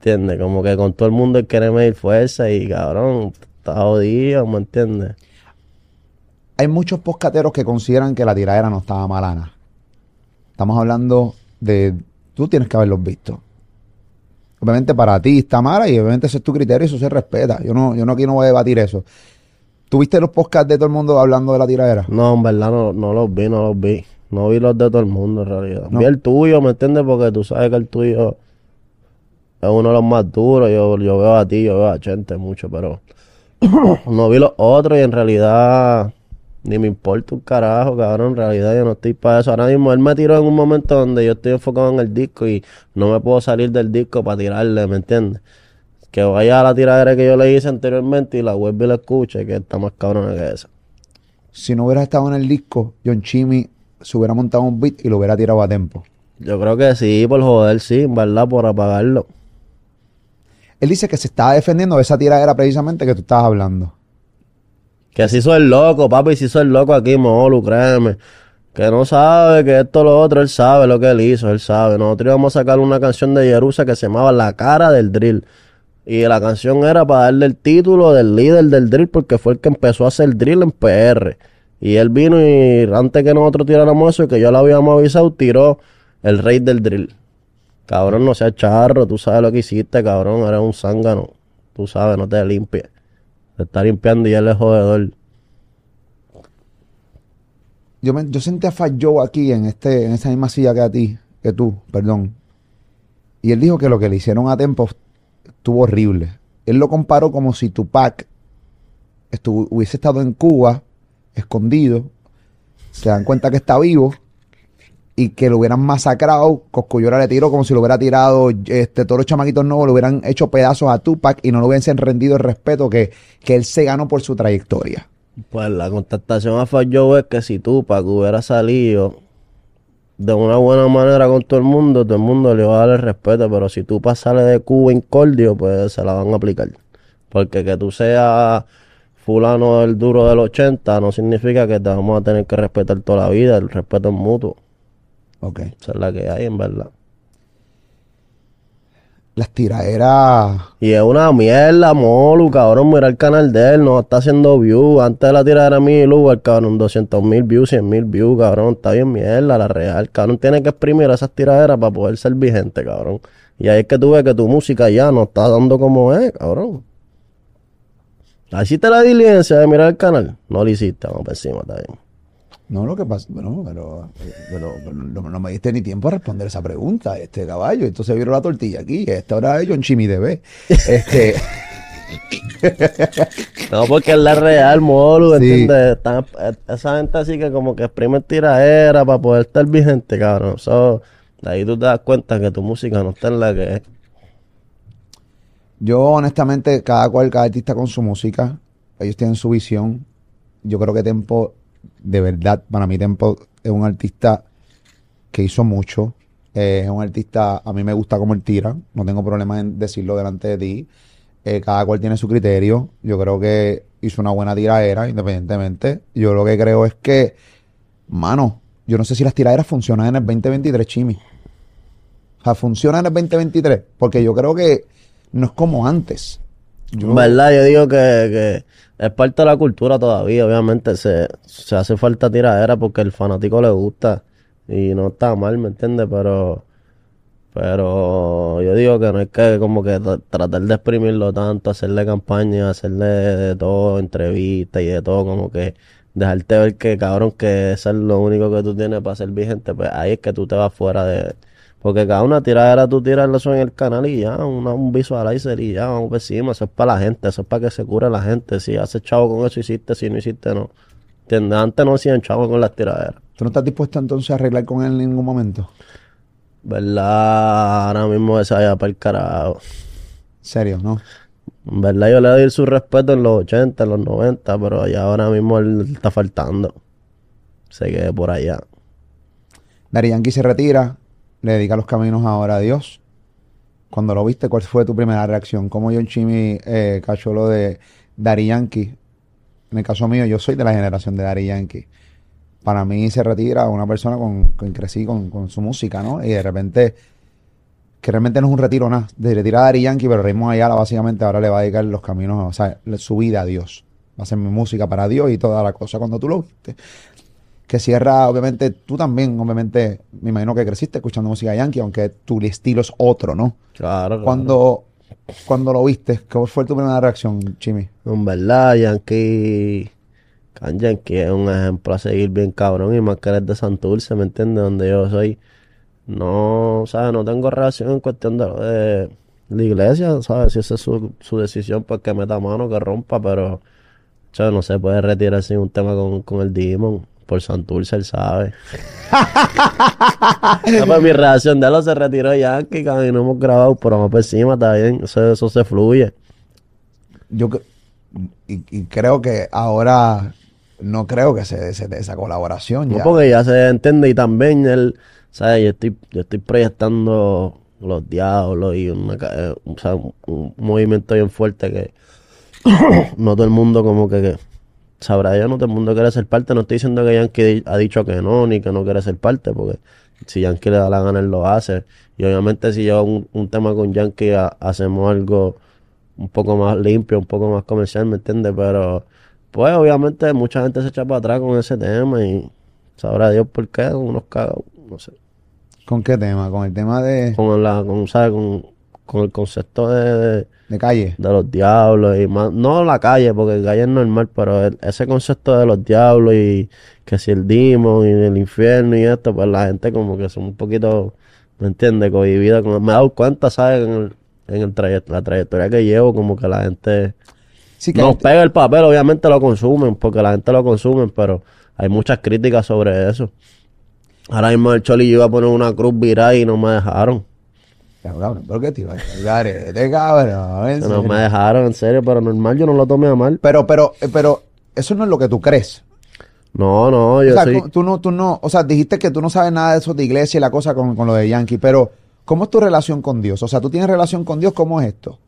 ¿Entiendes? Como que con todo el mundo él quiere medir fuerza y cabrón, está jodido, ¿me entiendes? Hay muchos poscateros que consideran que la tiradera no estaba malana. Estamos hablando de. Tú tienes que haberlos visto. Obviamente para ti está mala y obviamente ese es tu criterio y eso se respeta. Yo no, yo no aquí no voy a debatir eso. ¿Tuviste los podcasts de todo el mundo hablando de la tiradera? No, en verdad no, no los vi, no los vi. No vi los de todo el mundo en realidad. No. Vi el tuyo, ¿me entiendes? Porque tú sabes que el tuyo es uno de los más duros. Yo, yo veo a ti, yo veo a Chente mucho, pero no vi los otros y en realidad ni me importa un carajo, cabrón. En realidad yo no estoy para eso. Ahora mismo él me tiró en un momento donde yo estoy enfocado en el disco y no me puedo salir del disco para tirarle, ¿me entiendes? Que vaya a la tiradera que yo le hice anteriormente y la vuelva y la escuche, que está más cabrona que esa. Si no hubiera estado en el disco, John Chimmy se hubiera montado un beat y lo hubiera tirado a tiempo. Yo creo que sí, por joder, sí, en verdad, por apagarlo. Él dice que se estaba defendiendo de esa tiradera precisamente que tú estabas hablando. Que si soy el loco, papi, si soy el loco aquí, Molu, créeme. Que no sabe que esto lo otro, él sabe lo que él hizo, él sabe. Nosotros íbamos a sacar una canción de Jerusa que se llamaba La cara del drill. Y la canción era para darle el título del líder del drill porque fue el que empezó a hacer drill en PR. Y él vino y antes que nosotros tiráramos eso y que yo lo habíamos avisado, tiró el rey del drill. Cabrón, no seas charro, tú sabes lo que hiciste, cabrón, eres un zángano. Tú sabes, no te limpies. Se está limpiando y él es jodedor. Yo, me- yo senté a Fat Joe aquí en, este, en esa misma silla que a ti, que tú, perdón. Y él dijo que lo que le hicieron a Tempo estuvo horrible. Él lo comparó como si Tupac estuvo, hubiese estado en Cuba, escondido, se dan cuenta que está vivo y que lo hubieran masacrado. Coscullora le tiró como si lo hubiera tirado este, todos los chamaquitos nuevos, le hubieran hecho pedazos a Tupac y no le hubiesen rendido el respeto que, que él se ganó por su trayectoria. Pues la contestación a Fat Joe es que si Tupac hubiera salido de una buena manera con todo el mundo, todo el mundo le va a dar el respeto, pero si Tupac sale de Cuba incordio, pues se la van a aplicar. Porque que tú seas fulano el duro del 80, no significa que te vamos a tener que respetar toda la vida, el respeto es mutuo. Ok. Esa es la que hay, en verdad. Las tiraderas. Y es una mierda, Molu, cabrón, mira el canal de él, no está haciendo views. Antes de la tiradera mi el cabrón, 200 mil views, 100 mil views, cabrón, está bien mierda, la real. Cabrón, tiene que exprimir esas tiraderas para poder ser vigente, cabrón. Y ahí es que tú ves que tu música ya no está dando como es, cabrón. ¿Hiciste la diligencia de mirar el canal? No lo hiciste, vamos por encima, está bien. No, lo que pasa, bueno, pero, pero- pero no, no me diste ni tiempo a responder esa pregunta, este caballo. Entonces vieron la tortilla aquí. Esta hora es John Chimi. Este, No, porque es la real, Molu, Sí. ¿entiendes? Están- esa gente así que como que exprime tiradera para poder estar vigente, cabrón. So, de ahí tú te das cuenta que tu música no está en la que es. yo, honestamente, cada cual, cada artista con su música, ellos tienen su visión. Yo creo que Tempo, de verdad, para mí Tempo es un artista que hizo mucho. Eh, es un artista, a mí me gusta cómo él tira, no tengo problema en decirlo delante de ti. Eh, cada cual tiene su criterio. Yo creo que hizo una buena tiradera, independientemente. Yo lo que creo es que, mano, yo no sé si las tiraderas funcionan en el 2023, Chimi. O sea, funcionan en el 2023, porque yo creo que no es como antes. Yo- verdad, yo digo que es parte de la cultura todavía. Obviamente se, se hace falta tiradera porque el fanático le gusta y no está mal, ¿me entiendes? Pero, pero yo digo que no hay que como que tra- tratar de exprimirlo tanto, hacerle campaña, hacerle de todo, entrevistas y de todo, como que dejarte ver que cabrón que eso es lo único que tú tienes para ser vigente, pues ahí es que tú te vas fuera de... Porque cada una tiradera tú tiras eso en el canal y ya, una, un visualizer y ya, vamos por encima, eso es para la gente, eso es para que se cure la gente, si haces chavo con eso hiciste, si no hiciste no. ¿Entiendes? Antes no hacían chavo con las tiraderas. ¿Tú no estás dispuesto entonces a arreglar con él en ningún momento? ¿Verdad? Ahora mismo esa vaya para el carajo. Serio, ¿no? En verdad yo le doy su respeto en los 80, en los 90, pero ya ahora mismo él está faltando. Se quede por allá. Dari Yankee se retira, le dedica los caminos ahora a Dios. Cuando lo viste, ¿cuál fue tu primera reacción? ¿Cómo John Chimmy eh, cachó lo de Dari Yankee? En el caso mío, yo soy de la generación de Dari Yankee. Para mí se retira una persona con quien crecí con, con su música, ¿no? Y de repente, que realmente no es un retiro nada. De retira a Dari Yankee, pero Raymond Ayala básicamente ahora le va a dedicar los caminos, o sea, su vida a Dios. Va a hacer mi música para Dios y toda la cosa. Cuando tú lo viste, que cierra, obviamente, tú también, obviamente, me imagino que creciste escuchando música yankee, aunque tu estilo es otro, ¿no? Claro, claro. Cuando, cuando lo viste, ¿cuál fue tu primera reacción, Chimi? En verdad, Yankee. Can Yankee es un ejemplo a seguir bien cabrón. Y más que eres de Santurce, ¿me entiendes? Donde yo soy. No, ¿sabes? No tengo relación en cuestión de, de la iglesia, ¿sabes? Si esa es su, su decisión, pues que meta mano, que rompa, pero. ¿sabes? No se puede retirar sin un tema con, con el Demon. Por Santurce, él sabe. No, pues mi reacción de él se retiró Yankee, cabrón, y no hemos grabado, pero vamos por encima, está bien. Eso, eso se fluye. Yo y, y creo que ahora no creo que se dé esa colaboración No, ya. porque ya se entiende y también él, ¿sabes? Yo estoy, yo estoy proyectando los diablos y una, eh, o sea, un, un movimiento bien fuerte que no todo el mundo como que, que sabrá yo, no todo el mundo quiere ser parte. No estoy diciendo que Yankee ha dicho que no, ni que no quiere ser parte, porque si Yankee le da la gana, él lo hace. Y obviamente si yo un, un tema con Yankee ha- hacemos algo un poco más limpio, un poco más comercial, ¿me entiendes? Pero, pues, obviamente, mucha gente se echa para atrás con ese tema y sabrá Dios por qué, unos cagados, no sé. ¿Con qué tema? Con el tema de, Con la, con, ¿sabes? Con, con el concepto de, de, de calle. de los diablos y más, no la calle, porque la calle es normal, pero el- ese concepto de los diablos y que si el demon y el infierno y esto, pues la gente como que son un poquito, ¿me entiendes? Cohibida. Como, me he dado cuenta, ¿sabes? En, el, en el la trayectoria que llevo, como que la gente... Sí, que Nos pega el papel, obviamente lo consumen, porque la gente lo consume, pero hay muchas críticas sobre eso. Ahora mismo el Choli iba a poner una cruz viral y no me dejaron. Cabrón, ¿por qué te iba a cargar este cabrón? En No me dejaron, en serio, pero normal, yo no lo tomé a mal. Pero, pero, eh, pero, eso no es lo que tú crees. No, no, yo o sea, soy... tú no, tú no, o sea, dijiste que tú no sabes nada de eso de iglesia y la cosa con, con lo de Yankee, pero ¿cómo es tu relación con Dios? O sea, tú tienes relación con Dios, ¿cómo es esto?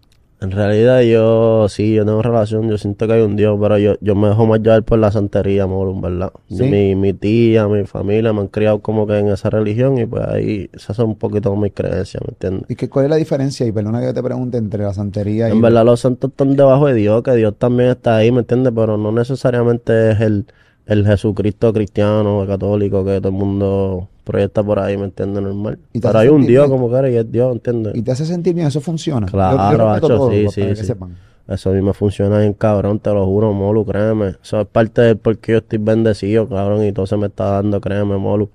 En realidad yo, sí, yo tengo relación, yo siento que hay un Dios, pero yo, yo me dejo más llevar por la santería, moro, ¿verdad? Sí. Mi, mi tía, mi familia me han criado como que en esa religión y pues ahí esas son un poquito mis creencias, ¿me entiendes? ¿Y qué, cuál es la diferencia? Y perdona que yo te pregunte entre la santería y... En verdad los santos están debajo de Dios, que Dios también está ahí, ¿me entiendes? Pero no necesariamente es el, el Jesucristo cristiano, católico, que todo el mundo proyecta por ahí, ¿me entiendes? Normal. Y Pero hay un Dios bien. como que y es Dios, ¿entiendes? ¿Y te hace sentir bien? ¿Eso funciona? Yo- yo Claro, hacho, todo, sí, sí, que sí. sepan. Eso a mí me funciona bien cabrón, te lo juro, Molu, créeme. Eso es parte del por qué yo estoy bendecido, cabrón, y todo se me está dando, créeme, Molu.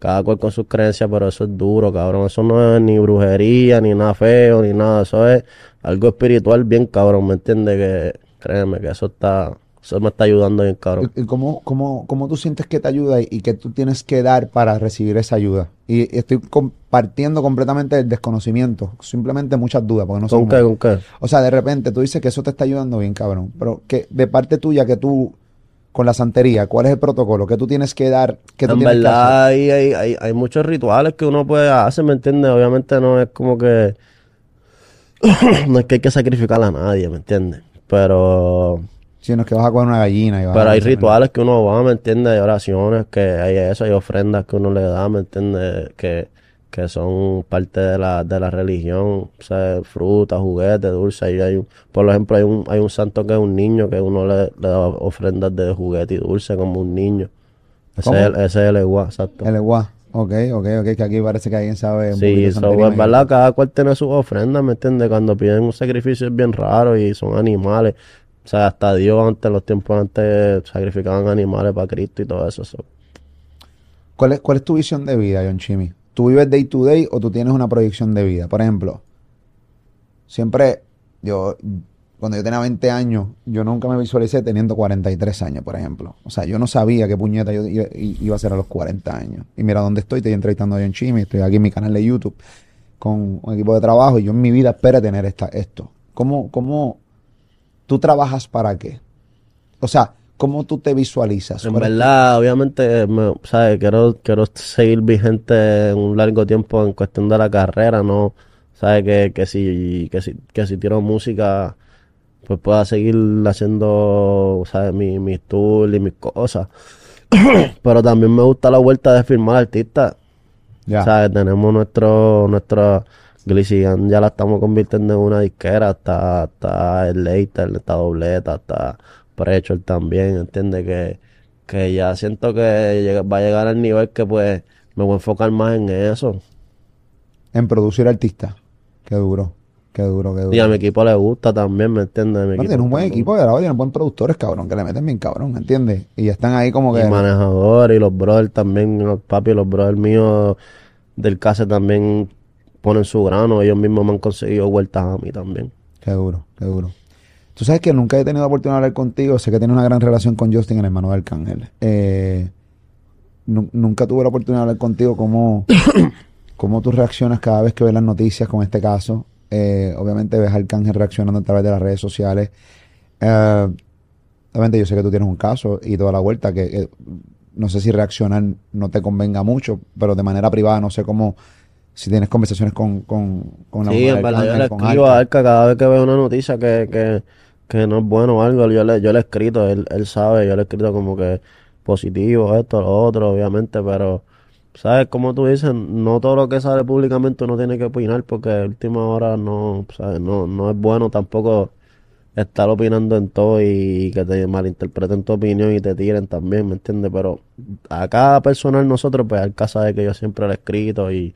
Cada cual con sus creencias, pero eso es duro, cabrón. Eso no es ni brujería, ni nada feo, ni nada. Eso es algo espiritual bien cabrón, ¿me entiendes? Que créeme que eso está, eso me está ayudando bien cabrón. ¿Y- ¿Cómo, cómo, cómo tú sientes que te ayuda y, y que tú tienes que dar para recibir esa ayuda? Y estoy compartiendo completamente el desconocimiento, simplemente muchas dudas, porque no ¿Con qué, con qué? O sea, de repente tú dices que eso te está ayudando bien, cabrón, pero que de parte tuya que tú con la santería, ¿cuál es el protocolo? ¿Qué tú tienes que dar? ¿Qué tú En tienes que verdad hacer? hay, hay, hay, hay muchos rituales que uno puede hacer, ¿me entiendes? Obviamente no es como que... no es que hay que sacrificar a nadie, ¿me entiendes? Pero... Si no es que vas a coger una gallina y vas Pero a hay rituales que uno va, ¿me entiendes? Hay oraciones, que hay eso, hay ofrendas que uno le da, ¿me entiendes? Que, que son parte de la, de la religión, o sea, frutas, juguetes, dulces. Y hay un, por ejemplo, hay un, hay un santo que es un niño, que uno le, le da ofrendas de juguete y dulce como un niño. Ese es, el- ese es el eguá, exacto. El eguá. Ok, ok, ok, que aquí parece que alguien sabe Sí, eso santería, es me verdad, cada cual tiene sus ofrendas, ¿me entiendes? Cuando piden un sacrificio es bien raro y son animales. O sea, hasta Dios antes, los tiempos antes, sacrificaban animales para Cristo y todo eso. so. ¿Cuál es, cuál es tu visión de vida, John Chimmy? ¿Tú vives day to day o tú tienes una proyección de vida? Por ejemplo, siempre yo, cuando yo tenía 20 años, yo nunca me visualicé teniendo 43 años, por ejemplo. O sea, yo no sabía qué puñeta yo iba, iba a ser a los 40 años. Y mira dónde estoy, estoy entrevistando a John Chimmy, estoy aquí en mi canal de YouTube con un equipo de trabajo y yo en mi vida espero tener esta, esto. ¿Cómo, cómo tú trabajas para qué? O sea, ¿cómo tú te visualizas? En ¿Cuál es tu- verdad, obviamente, me, ¿sabes? Quiero, quiero seguir vigente un largo tiempo en cuestión de la carrera, ¿no? ¿Sabes? Que, que si, que si, que si tiro música, pues pueda seguir haciendo, ¿sabes? Mi, mis tours y mis cosas. Pero también me gusta la vuelta de firmar artistas. Ya. ¿Sabes? Tenemos nuestro, nuestra Glician, ya la estamos convirtiendo en una disquera, está, está el Later, está Dobleta, está Prechor también, ¿entiendes? Que, que ya siento que va a llegar al nivel que pues me voy a enfocar más en eso. En producir artistas. Qué duro, qué duro, qué duro. Y a mi equipo le gusta también, ¿me entiendes? Mi tiene un buen también. equipo de grabado, tiene buen productores, cabrón, que le meten bien cabrón, ¿entiendes? Y están ahí como que... Y manejador y los brothers también, los papi, los brothers míos del CASE también ponen su grano, ellos mismos me han conseguido vueltas a mí también. Qué duro, qué duro. Tú sabes que nunca he tenido la oportunidad de hablar contigo, sé que tienes una gran relación con Justin, el hermano de Arcángel. Eh, nu- nunca tuve la oportunidad de hablar contigo cómo, cómo tú reaccionas cada vez que ves las noticias con este caso. Eh, obviamente ves a Arcángel reaccionando a través de las redes sociales. Eh, obviamente yo sé que tú tienes un caso y toda la vuelta que no sé si reaccionar no te convenga mucho, pero de manera privada no sé cómo, si tienes conversaciones con, con, con la Sí, mujer verdad, yo le con escribo Arca. a Arca cada vez que veo una noticia que, que, que no es bueno o algo, yo le, yo le he escrito, él, él sabe, yo le he escrito como que positivo, esto, lo otro, obviamente, pero, ¿sabes? Como tú dices, no todo lo que sale públicamente uno tiene que opinar porque a última hora no, ¿sabes? No, no es bueno tampoco estar opinando en todo y que te malinterpreten tu opinión y te tiren también, ¿me entiendes? Pero a cada personal nosotros, pues Arca sabe que yo siempre le he escrito y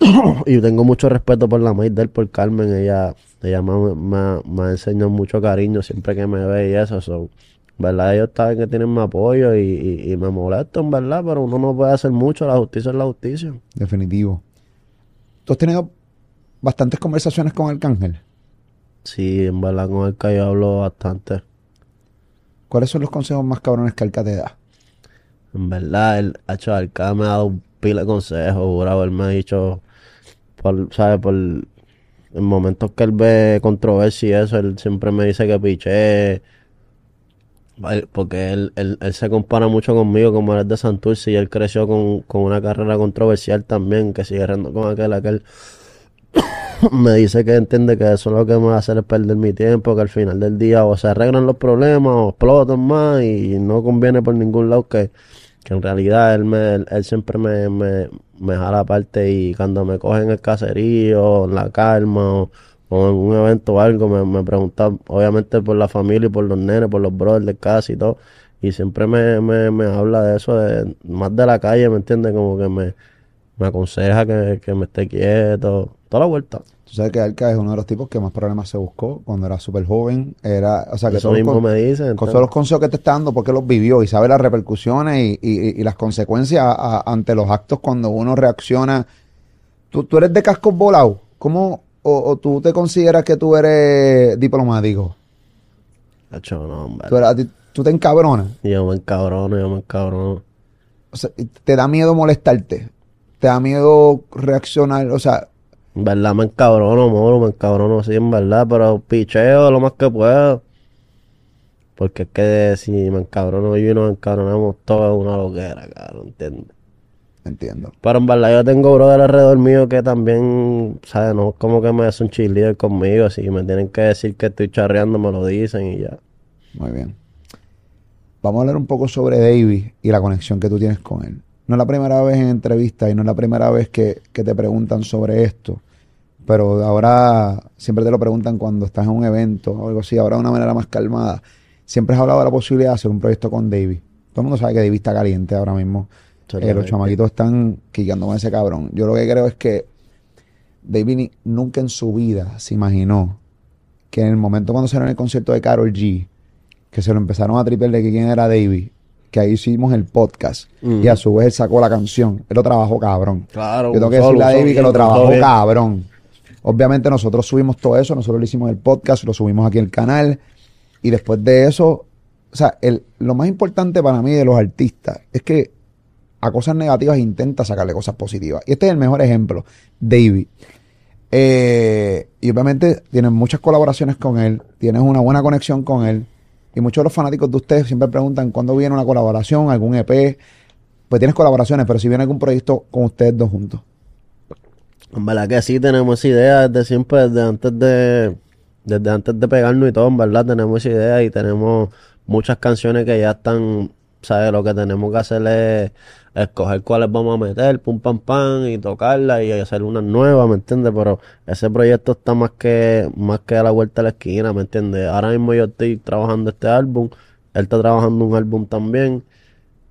y tengo mucho respeto por la maíz de él, por Carmen. Ella, ella me, me- me ha enseñado mucho cariño siempre que me ve y eso. So, ¿Verdad? Ellos saben que tienen mi apoyo y, y, y me molestan, ¿verdad? Pero uno no puede hacer mucho. La justicia es la justicia. Definitivo. ¿Tú has tenido bastantes conversaciones con Arcángel? Sí, en verdad con el que yo hablo bastante. ¿Cuáles son los consejos más cabrones que Arca te da? En verdad, el hecho Arca me ha dado un pila de consejos, bravo. Él me ha dicho, por, ¿sabes? Por en momentos que él ve controversia y eso, él siempre me dice que piché. Porque él, él, él se compara mucho conmigo, como él es de Santurce y él creció con, con una carrera controversial también, que sigue rendo con aquel, aquel. me dice que entiende que eso es lo que me va a hacer es perder mi tiempo, que al final del día o se arreglan los problemas o explotan más y no conviene por ningún lado que, en realidad él, me, él, siempre me, me, me jala aparte y cuando me cogen el caserío, en la calma o, en un evento o algo, me, me pregunta obviamente por la familia y por los nenes, por los brothers de casa y todo. Y siempre me, me, me habla de eso, de, más de la calle, ¿me entiende? Como que me, me aconseja que, que me esté quieto, toda la vuelta. Tú sabes que Arca es uno de los tipos que más problemas se buscó cuando era súper joven. Era, o sea, que Eso mismo me dicen. con todos los consejos que te está dando porque los vivió y sabe las repercusiones y, y- y las consecuencias a- ante los actos cuando uno reacciona. ¿Tú, tú eres de cascos volados? ¿Cómo? O, o tú te consideras que tú eres diplomático? Acho, no, hombre. ¿Tú, eres- tú te encabronas? Yo me encabrono, yo me encabrono. O sea, ¿te da miedo molestarte? ¿Te da miedo reaccionar? O sea, En verdad me encabrono, moro, me encabrono, sí, en verdad, pero picheo lo más que puedo. Porque es que si me encabrono yo y nos encabronamos todo es una loquera, cabrón, ¿entiendes? entiendo. Pero en verdad yo tengo brother alrededor mío que también, ¿sabes? No como que me hacen cheerleader conmigo, si me tienen que decir que estoy charreando me lo dicen y ya. Muy bien. Vamos a hablar un poco sobre David y la conexión que tú tienes con él. No es la primera vez en entrevista y no es la primera vez que, que te preguntan sobre esto, pero ahora siempre te lo preguntan cuando estás en un evento o algo así, ahora de una manera más calmada. Siempre has hablado de la posibilidad de hacer un proyecto con David. Todo el mundo sabe que David está caliente ahora mismo. Eh, los chamaquitos están quillando con ese cabrón. Yo lo que creo es que David ni- nunca en su vida se imaginó que en el momento cuando salió en el concierto de Carol G, que se lo empezaron a tripear de que quién era David, que ahí hicimos el podcast y a su vez él sacó la canción. Él lo trabajó cabrón. Claro, Yo tengo que decirle a David que lo trabajó cabrón. Obviamente nosotros subimos todo eso, nosotros lo hicimos el podcast, lo subimos aquí en el canal y después de eso, o sea, el, lo más importante para mí de los artistas es que a cosas negativas intenta sacarle cosas positivas. Y este es el mejor ejemplo, David. Eh, y obviamente tienes muchas colaboraciones con él, tienes una buena conexión con él. Y muchos de los fanáticos de ustedes siempre preguntan cuándo viene una colaboración, algún EP. Pues tienes colaboraciones, pero si viene algún proyecto con ustedes dos juntos. En verdad que sí tenemos esa idea desde siempre, desde antes de, desde antes de pegarnos y todo, en verdad tenemos esa idea y tenemos muchas canciones que ya están, ¿sabes? Lo que tenemos que hacer es escoger cuáles vamos a meter, pum pam pam, y tocarlas y hacer unas nuevas, ¿me entiendes? Pero ese proyecto está más que, más que a la vuelta de la esquina, ¿me entiendes? Ahora mismo yo estoy trabajando este álbum, él está trabajando un álbum también.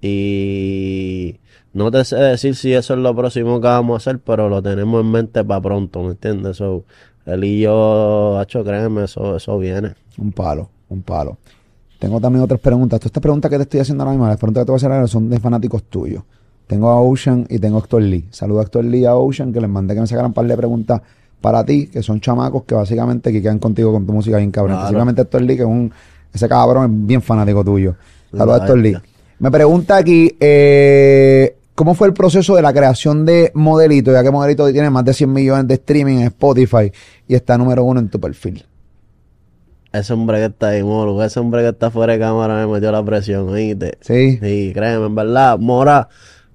Y no te sé decir si eso es lo próximo que vamos a hacer, pero lo tenemos en mente para pronto, ¿me entiendes? So, él y yo, hacho, créeme, eso, eso viene. Un palo, un palo. Tengo también otras preguntas. Todas estas preguntas que te estoy haciendo ahora mismo, las preguntas que te voy a hacer ahora son de fanáticos tuyos. Tengo a Ocean y tengo a Héctor Lee. Saludo a Héctor Lee y a Ocean, que les mandé que me sacaran un par de preguntas para ti, que son chamacos que básicamente que quedan contigo con tu música bien cabrón. Claro. Específicamente Héctor Lee, que es un, ese cabrón es bien fanático tuyo. Saludos a La Héctor Lee. Me pregunta aquí, eh, ¿cómo fue el proceso de la creación de Modelito? Ya que Modelito tiene más de 100 millones de streaming en Spotify y está número uno en tu perfil. Ese hombre que está ahí, Molo, ese hombre que está fuera de cámara me metió la presión, ¿oíste? Sí. Sí, créeme, en verdad, Mora,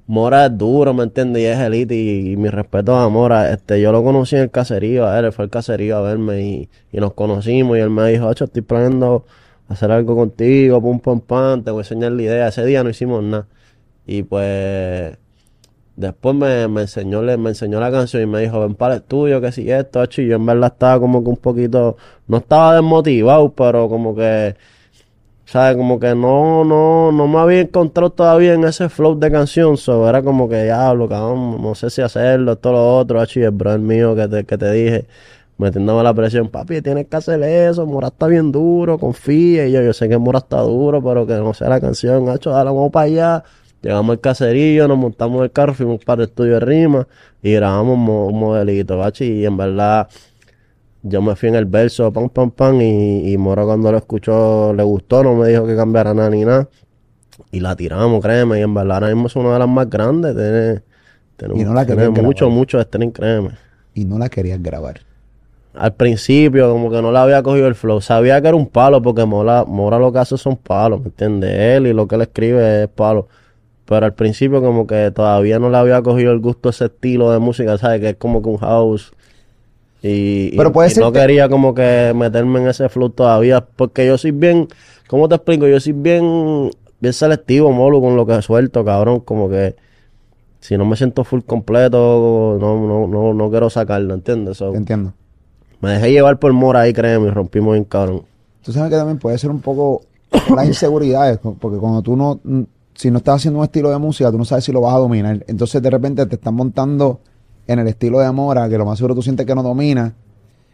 Mora es duro, ¿me entiendes? Y es elite y, y mi respeto a Mora, este, yo lo conocí en el caserío, a él, él fue al caserío a verme y, y nos conocimos y él me dijo, ocho, estoy planeando hacer algo contigo, pum, pum, pam, te voy a enseñar la idea. Ese día no hicimos nada. Y pues, después me, me enseñó, le- me enseñó la canción y me dijo, ven para el estudio, que si esto, ocho, y yo en verdad estaba como que un poquito, no estaba desmotivado, pero como que... ¿Sabes? Como que no, no, no me había encontrado todavía en ese flow de canción. So, era como que diablo, cabrón, no sé si hacerlo, esto, lo otro. Hacho, y el brother mío que te, que te dije, metiéndome la presión, papi, tienes que hacer eso, Mora está bien duro, confía. Y yo, yo sé que Mora está duro, pero que no sea la canción, hacho, dale, vamos para allá. Llegamos al caserío, nos montamos el carro, fuimos para el estudio de rima y grabamos mo- un modelito, hacho, y en verdad yo me fui en el verso, pam, pam, pam, y, y Mora cuando lo escuchó le gustó, no me dijo que cambiara nada ni nada. Y la tiramos, créeme, y en verdad ahora mismo es una de las más grandes. Tiene, tiene, Y no la tiene mucho, mucho stream, créeme. Y no la querías grabar. Al principio, como que no le había cogido el flow. Sabía que era un palo, porque Mora, Mora lo que hace son palos, ¿me entiendes? Él y lo que él escribe es palo. Pero al principio, como que todavía no le había cogido el gusto a ese estilo de música, ¿sabes? Que es como que un house. Y, Pero puede y ser no que- quería como que meterme en ese flow todavía, porque yo soy bien, ¿cómo te explico? Yo soy bien, bien selectivo, molo, con lo que suelto, cabrón, como que si no me siento full completo, no, no, no, no quiero sacarlo, ¿entiendes? So, entiendo. me dejé llevar por mora ahí, créeme, y rompimos bien, cabrón. Tú sabes que también puede ser un poco las inseguridades, porque cuando tú no, si no estás haciendo un estilo de música, tú no sabes si lo vas a dominar. Entonces de repente te están montando en el estilo de Mora, que lo más seguro tú sientes que no domina,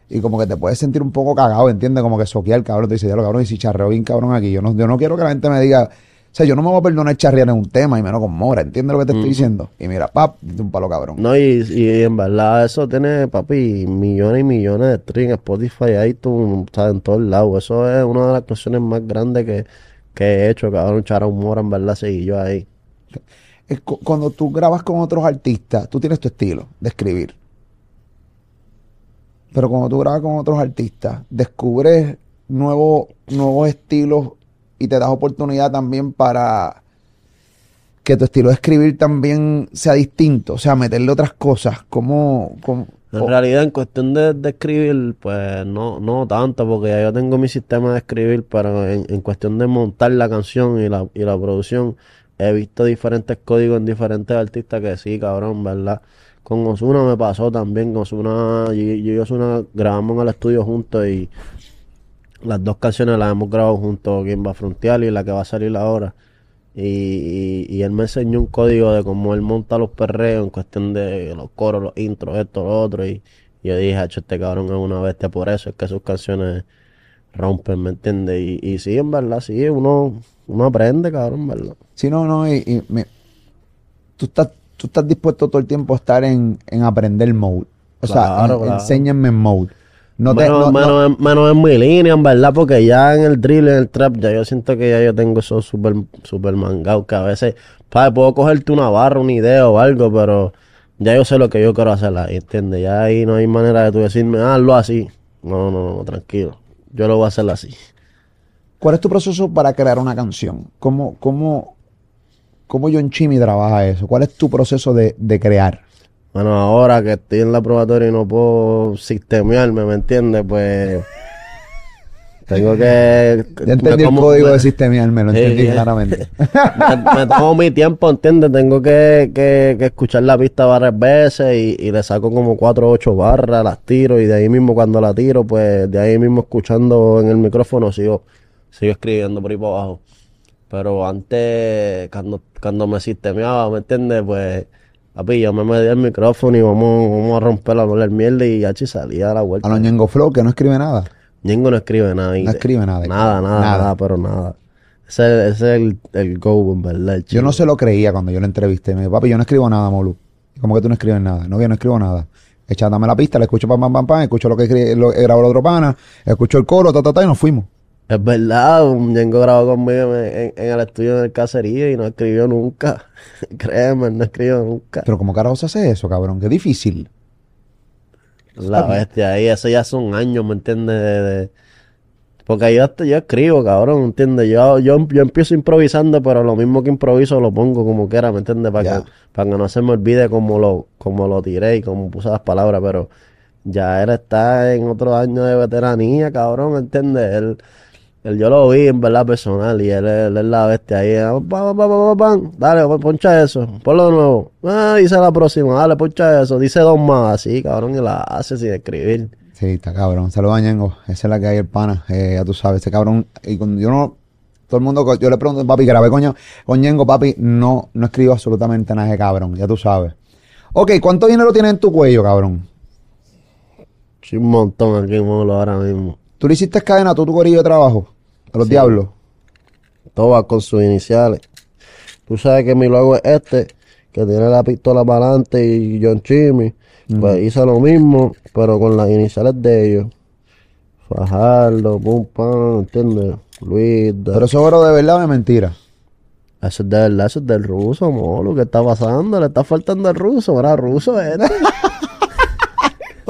y como que te puedes sentir un poco cagado, ¿entiendes? Como que soquear, cabrón, te dice, ya lo cabrón, y si charreo bien cabrón aquí, yo no, yo no quiero que la gente me diga, o sea, yo no me voy a perdonar charrear en un tema, y menos con Mora, ¿entiendes lo que te estoy diciendo? Y mira, pap, un palo cabrón. No, y, y en verdad eso tiene, papi, millones y millones de streams, Spotify, iTunes, ¿sabes? En todos lados. Eso es una de las canciones más grandes que, que he hecho, cabrón. Chara Humora, en verdad, seguí yo ahí. Cuando tú grabas con otros artistas, tú tienes tu estilo de escribir. Pero cuando tú grabas con otros artistas, descubres nuevos, nuevos estilos y te das oportunidad también para que tu estilo de escribir también sea distinto, o sea, meterle otras cosas, como... como En o- realidad, en cuestión de, de escribir, pues no, no tanto, porque ya yo tengo mi sistema de escribir, pero en, en cuestión de montar la canción y la, y la producción, he visto diferentes códigos en diferentes artistas que sí, cabrón, ¿verdad? Con Ozuna me pasó también, con Ozuna, yo, yo y Ozuna grabamos en el estudio juntos y las dos canciones las hemos grabado juntos, quien va a frontear y la que va a salir ahora. Y, y, y él me enseñó un código de cómo él monta los perreos en cuestión de los coros, los intros, esto, lo otro. Y, yo dije, "Hacho, este cabrón es una bestia por eso, es que sus canciones rompen, ¿me entiendes? Y, y sí, en verdad, sí, uno, uno aprende, cabrón, ¿verdad? Sí, no, no, y, y me- tú, estás, tú estás dispuesto todo el tiempo a estar en, en aprender mode. O sea, en- claro. enséñenme en mode. No te, menos, no- en mi línea, en verdad, porque ya en el drill, en el trap, ya yo siento que ya yo tengo eso súper super mangado, que a veces, pa, puedo cogerte una barra, una idea o algo, pero ya yo sé lo que yo quiero hacer ahí, ¿entiendes? Ya ahí no hay manera de tú decirme, "Ah, hazlo así. No, no, no, tranquilo. Yo lo voy a hacer así. ¿Cuál es tu proceso para crear una canción? ¿Cómo, cómo, cómo John Chimmy trabaja eso? ¿Cuál es tu proceso de, de crear? Bueno, ahora que estoy en la probatoria y no puedo sistemearme, ¿me entiendes? Pues tengo que... Ya entendí me el como- código me- de sistemearme, lo entendí claramente. me, me tomo mi tiempo, ¿entiendes? Tengo que, que, que escuchar la pista varias veces y, y le saco como cuatro o ocho barras, las tiro y de ahí mismo cuando la tiro, pues de ahí mismo escuchando en el micrófono sigo, sigo escribiendo por ahí por abajo. Pero antes, cuando, cuando me sistemeaba, ¿me entiendes? Pues, papi, yo me metí el micrófono y vamos, vamos a romper la de mierda y ya salía a la vuelta. A los Ñengo Flow, que no escribe nada. Ñengo no escribe nada. No escribe nada. Nada, nada, Nada. nada, pero nada. Ese, ese es el, el go, en verdad. el Yo no se lo creía cuando yo lo entrevisté. Me dijo, papi, yo no escribo nada, Molu. ¿Cómo que tú no escribes nada? No, yo no escribo nada. Echa, dame la pista, le escucho pam, pam, pam, pam, escucho lo que lo, grabó el otro pana, escucho el coro, ta, ta, ta, y nos fuimos. Es verdad, un Ñengo grabó conmigo en, en- en el estudio del caserío y no escribió nunca. Créeme, no escribió nunca. Pero ¿cómo carajo se hace eso, cabrón? Qué difícil. La bestia ahí, eso ya son años, ¿me entiendes? De- de- Porque yo, hasta- yo escribo, cabrón, ¿entiendes? Yo, yo, yo empiezo improvisando, pero lo mismo que improviso lo pongo como quiera, ¿me entiendes? Para que, para que no se me olvide cómo lo, cómo lo tiré y cómo puse las palabras, pero ya él está en otro año de veteranía, cabrón, ¿entiendes? Él, él yo lo vi en verdad personal y él, él es la bestia ahí. ah, pam, pam, pam, Dale, pon- poncha eso, ponlo de nuevo. Ah, dice la próxima, dale, poncha eso, dice dos más, así, cabrón, y la hace sin escribir. Sí, está cabrón. Saludos a Ñengo. Esa es la que hay el pana. Eh, ya tú sabes, ese cabrón. Y cuando yo no. Todo el mundo, yo le pregunto, papi, grabé coño con Ñengo, papi, no, no escribo absolutamente nada de cabrón, ya tú sabes. Ok, ¿cuánto dinero tienes en tu cuello, cabrón? Sí, un montón aquí, molo, ahora mismo. ¿Tú le hiciste cadena a todo tu corillo de trabajo? A los diablos. Todo va con sus iniciales. Tú sabes que mi logo es este, que tiene la pistola para adelante y John Chimmy. Pues hice lo mismo, pero con las iniciales de ellos. Fajardo, pum, pam, ¿entiendes? Luis, da- Pero eso es oro de verdad o de mentira. Eso es de verdad, eso es del ruso, molo. ¿Qué está pasando? Le está faltando el ruso, ¿verdad? Ruso era.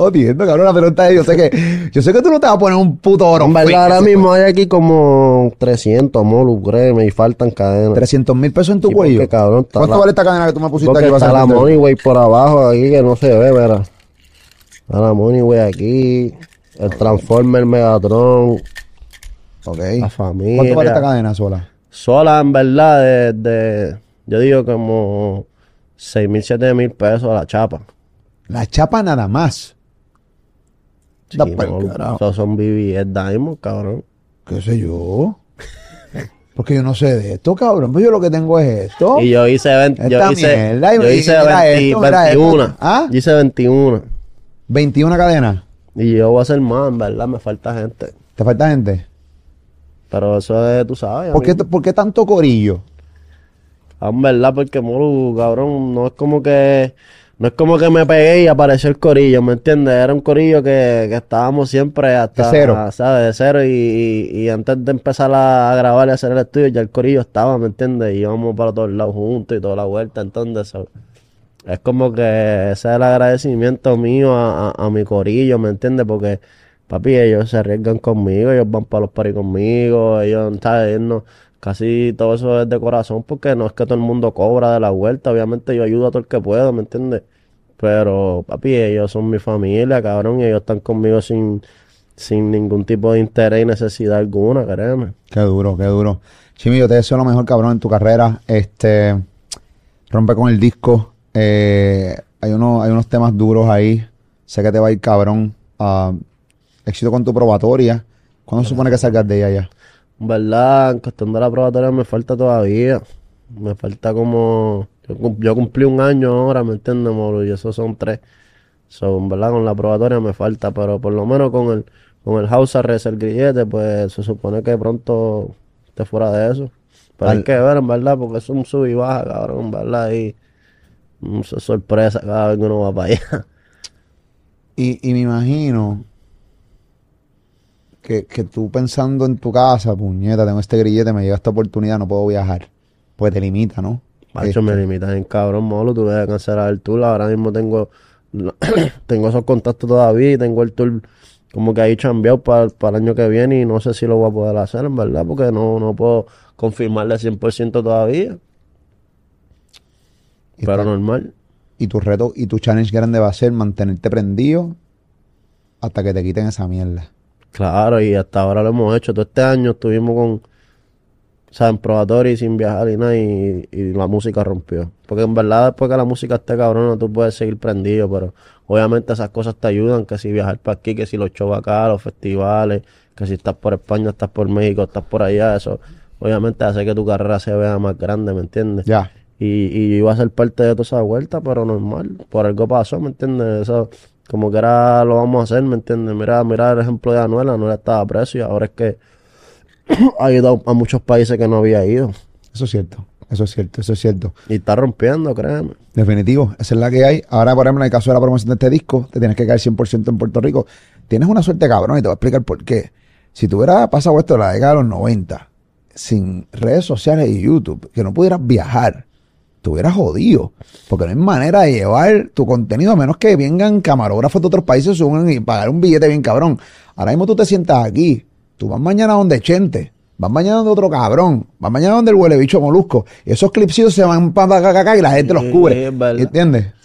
No entiendo, cabrón, la pregunta es, yo sé que, yo sé que tú no te vas a poner un puto oro. En verdad, ahora mismo hay aquí como 300, molo, créeme, y faltan cadenas. 300 mil pesos en tu cuello. cabrón, está ¿Cuánto la- vale esta cadena que tú me pusiste Porque aquí? está la el- money, güey, por abajo aquí que no se ve, verá. A la Money, güey, aquí. El Transformer, Megatron, Ok. la familia. ¿Cuánto vale esta cadena sola? Sola, en verdad, de, de- yo digo como 6 mil, 7 mil pesos a la chapa. La chapa nada más. Da pa'l carajo. esos son BBS Diamond, cabrón. ¿Qué sé yo? Porque yo no sé de esto, cabrón. Pues yo lo que tengo es esto. Y yo hice 20, yo hice, mierda, y- yo y hice mira 20 esto, mira 21. esto. ¿Ah? Yo hice 21. 21 cadenas. Y yo voy a hacer más, en verdad, me falta gente. ¿Te falta gente? Pero eso es, tú sabes. ¿Por qué, amigo. por qué tanto corillo? Ah, En verdad, porque Molu, cabrón, no es como que. No es como que me pegué y apareció el corillo, ¿me entiendes? Era un corillo que, que estábamos siempre hasta. De cero. ¿Sabes? De cero. Y, y- y antes de empezar a, grabar y hacer el estudio, ya el corillo estaba, ¿me entiendes? Y íbamos para todos lados juntos y toda la vuelta. Entonces, es como que ese es el agradecimiento mío a, a- a mi corillo, ¿me entiendes? Porque, papi, ellos se arriesgan conmigo, ellos van para los paris conmigo, ellos, ¿sabes? Ellos no- casi todo eso es de corazón, porque no es que todo el mundo cobra de la vuelta, obviamente yo ayudo a todo el que puedo, ¿me entiendes? Pero, papi, ellos son mi familia, cabrón, y ellos están conmigo sin, sin ningún tipo de interés y necesidad alguna, créeme. Qué duro, qué duro. Chimi, yo te deseo lo mejor, cabrón, en tu carrera. Este, rompe con el disco. Eh, hay, unos, hay unos temas duros ahí. Sé que te va a ir cabrón. Ah, éxito con tu probatoria. ¿Cuándo se supone que salgas de ella ya? Verdad, en cuestión de la probatoria me falta todavía. Me falta como... Yo, cum- yo cumplí un año ahora, ¿me entiendes, moro? Y esos son tres. So, en verdad, con la probatoria me falta, pero por lo menos con el, con el house arrest, el grillete, pues se supone que pronto esté fuera de eso. Pero Al- hay que ver, en verdad, porque es un sub y baja, cabrón, en verdad, y... mm, so- sorpresa cada vez que uno va para allá. Y, y me imagino que, que tú pensando en tu casa, puñeta, tengo este grillete, me llega esta oportunidad, no puedo viajar. Pues te limita, ¿no? Macho, me limitan en cabrón, molo. Tuve que cancelar el tour. Ahora mismo tengo tengo esos contactos todavía y tengo el tour como que ahí chambeado para, para el año que viene y no sé si lo voy a poder hacer, en verdad, porque no, no puedo confirmarle 100% todavía. Y Pero está- normal. Y tu reto y tu challenge grande va a ser mantenerte prendido hasta que te quiten esa mierda. Claro, y hasta ahora lo hemos hecho. Todo este año estuvimos con, o sea, en probatorio y sin viajar y nada, y, y la música rompió. Porque en verdad, después que la música esté cabrona, tú puedes seguir prendido, pero obviamente esas cosas te ayudan, que si viajar para aquí, que si los shows acá, los festivales, que si estás por España, estás por México, estás por allá, eso obviamente hace que tu carrera se vea más grande, ¿me entiendes? Ya. Y, y iba a ser parte de toda esa vuelta, pero normal. Por algo pasó, ¿me entiendes? Eso, como que era lo vamos a hacer, ¿me entiendes? Mira, mira el ejemplo de Anuel. Anuel estaba preso y ahora es que ha ido a muchos países que no había ido. Eso es cierto. Eso es cierto. Eso es cierto. Y está rompiendo, créeme. Definitivo. Esa es la que hay. Ahora, por ejemplo, en el caso de la promoción de este disco, te tienes que caer 100% en Puerto Rico. Tienes una suerte cabrón y te voy a explicar por qué. Si tú hubieras pasado esto en la década de los 90, sin redes sociales y YouTube, que no pudieras viajar, te hubieras jodido. Porque no hay manera de llevar tu contenido a menos que vengan camarógrafos de otros países, suban y pagar un billete bien cabrón. Ahora mismo tú te sientas aquí, tú vas mañana donde Chente, vas mañana donde otro cabrón, vas mañana donde el huele bicho molusco. Y esos clipsitos se van para acá, acá y la gente los cubre. ¿Entiendes?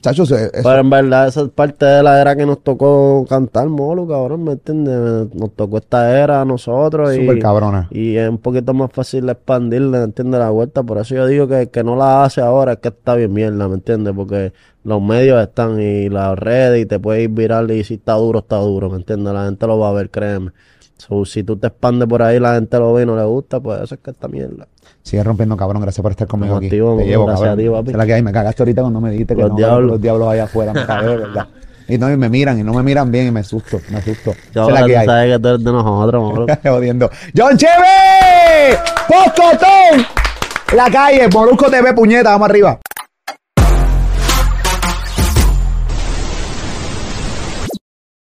Chacho, se- eso- Pero en verdad, esa es parte de la era que nos tocó cantar, molo, cabrón, ¿me entiendes? Nos tocó esta era a nosotros. y- Súper cabrona. Y es un poquito más fácil expandirle, ¿entiendes? La vuelta. Por eso yo digo que que no la hace ahora es que está bien mierda, ¿me entiendes? Porque los medios están y las redes y te puedes ir viral y si está duro, está duro, ¿me entiendes? La gente lo va a ver, créeme. So, si tú te expandes por ahí, la gente lo ve y no le gusta, pues eso es que está mierda. Sigue rompiendo, cabrón. Gracias por estar conmigo aquí. activos, Te llevo, gracias cabrón. a ti, papi. Es la que hay. Me cagaste ahorita cuando me dijiste que Los no, diablos. los diablos allá afuera. Me cagué, verdad. Y no, y me miran, y no me miran bien, y me asusto, me asusto. Yo es la que tú hay. sabes que tú eres de nosotros. Jodiendo. ¡John Cheve! ¡Poscotón! La calle, Molusco TV, puñeta, vamos arriba.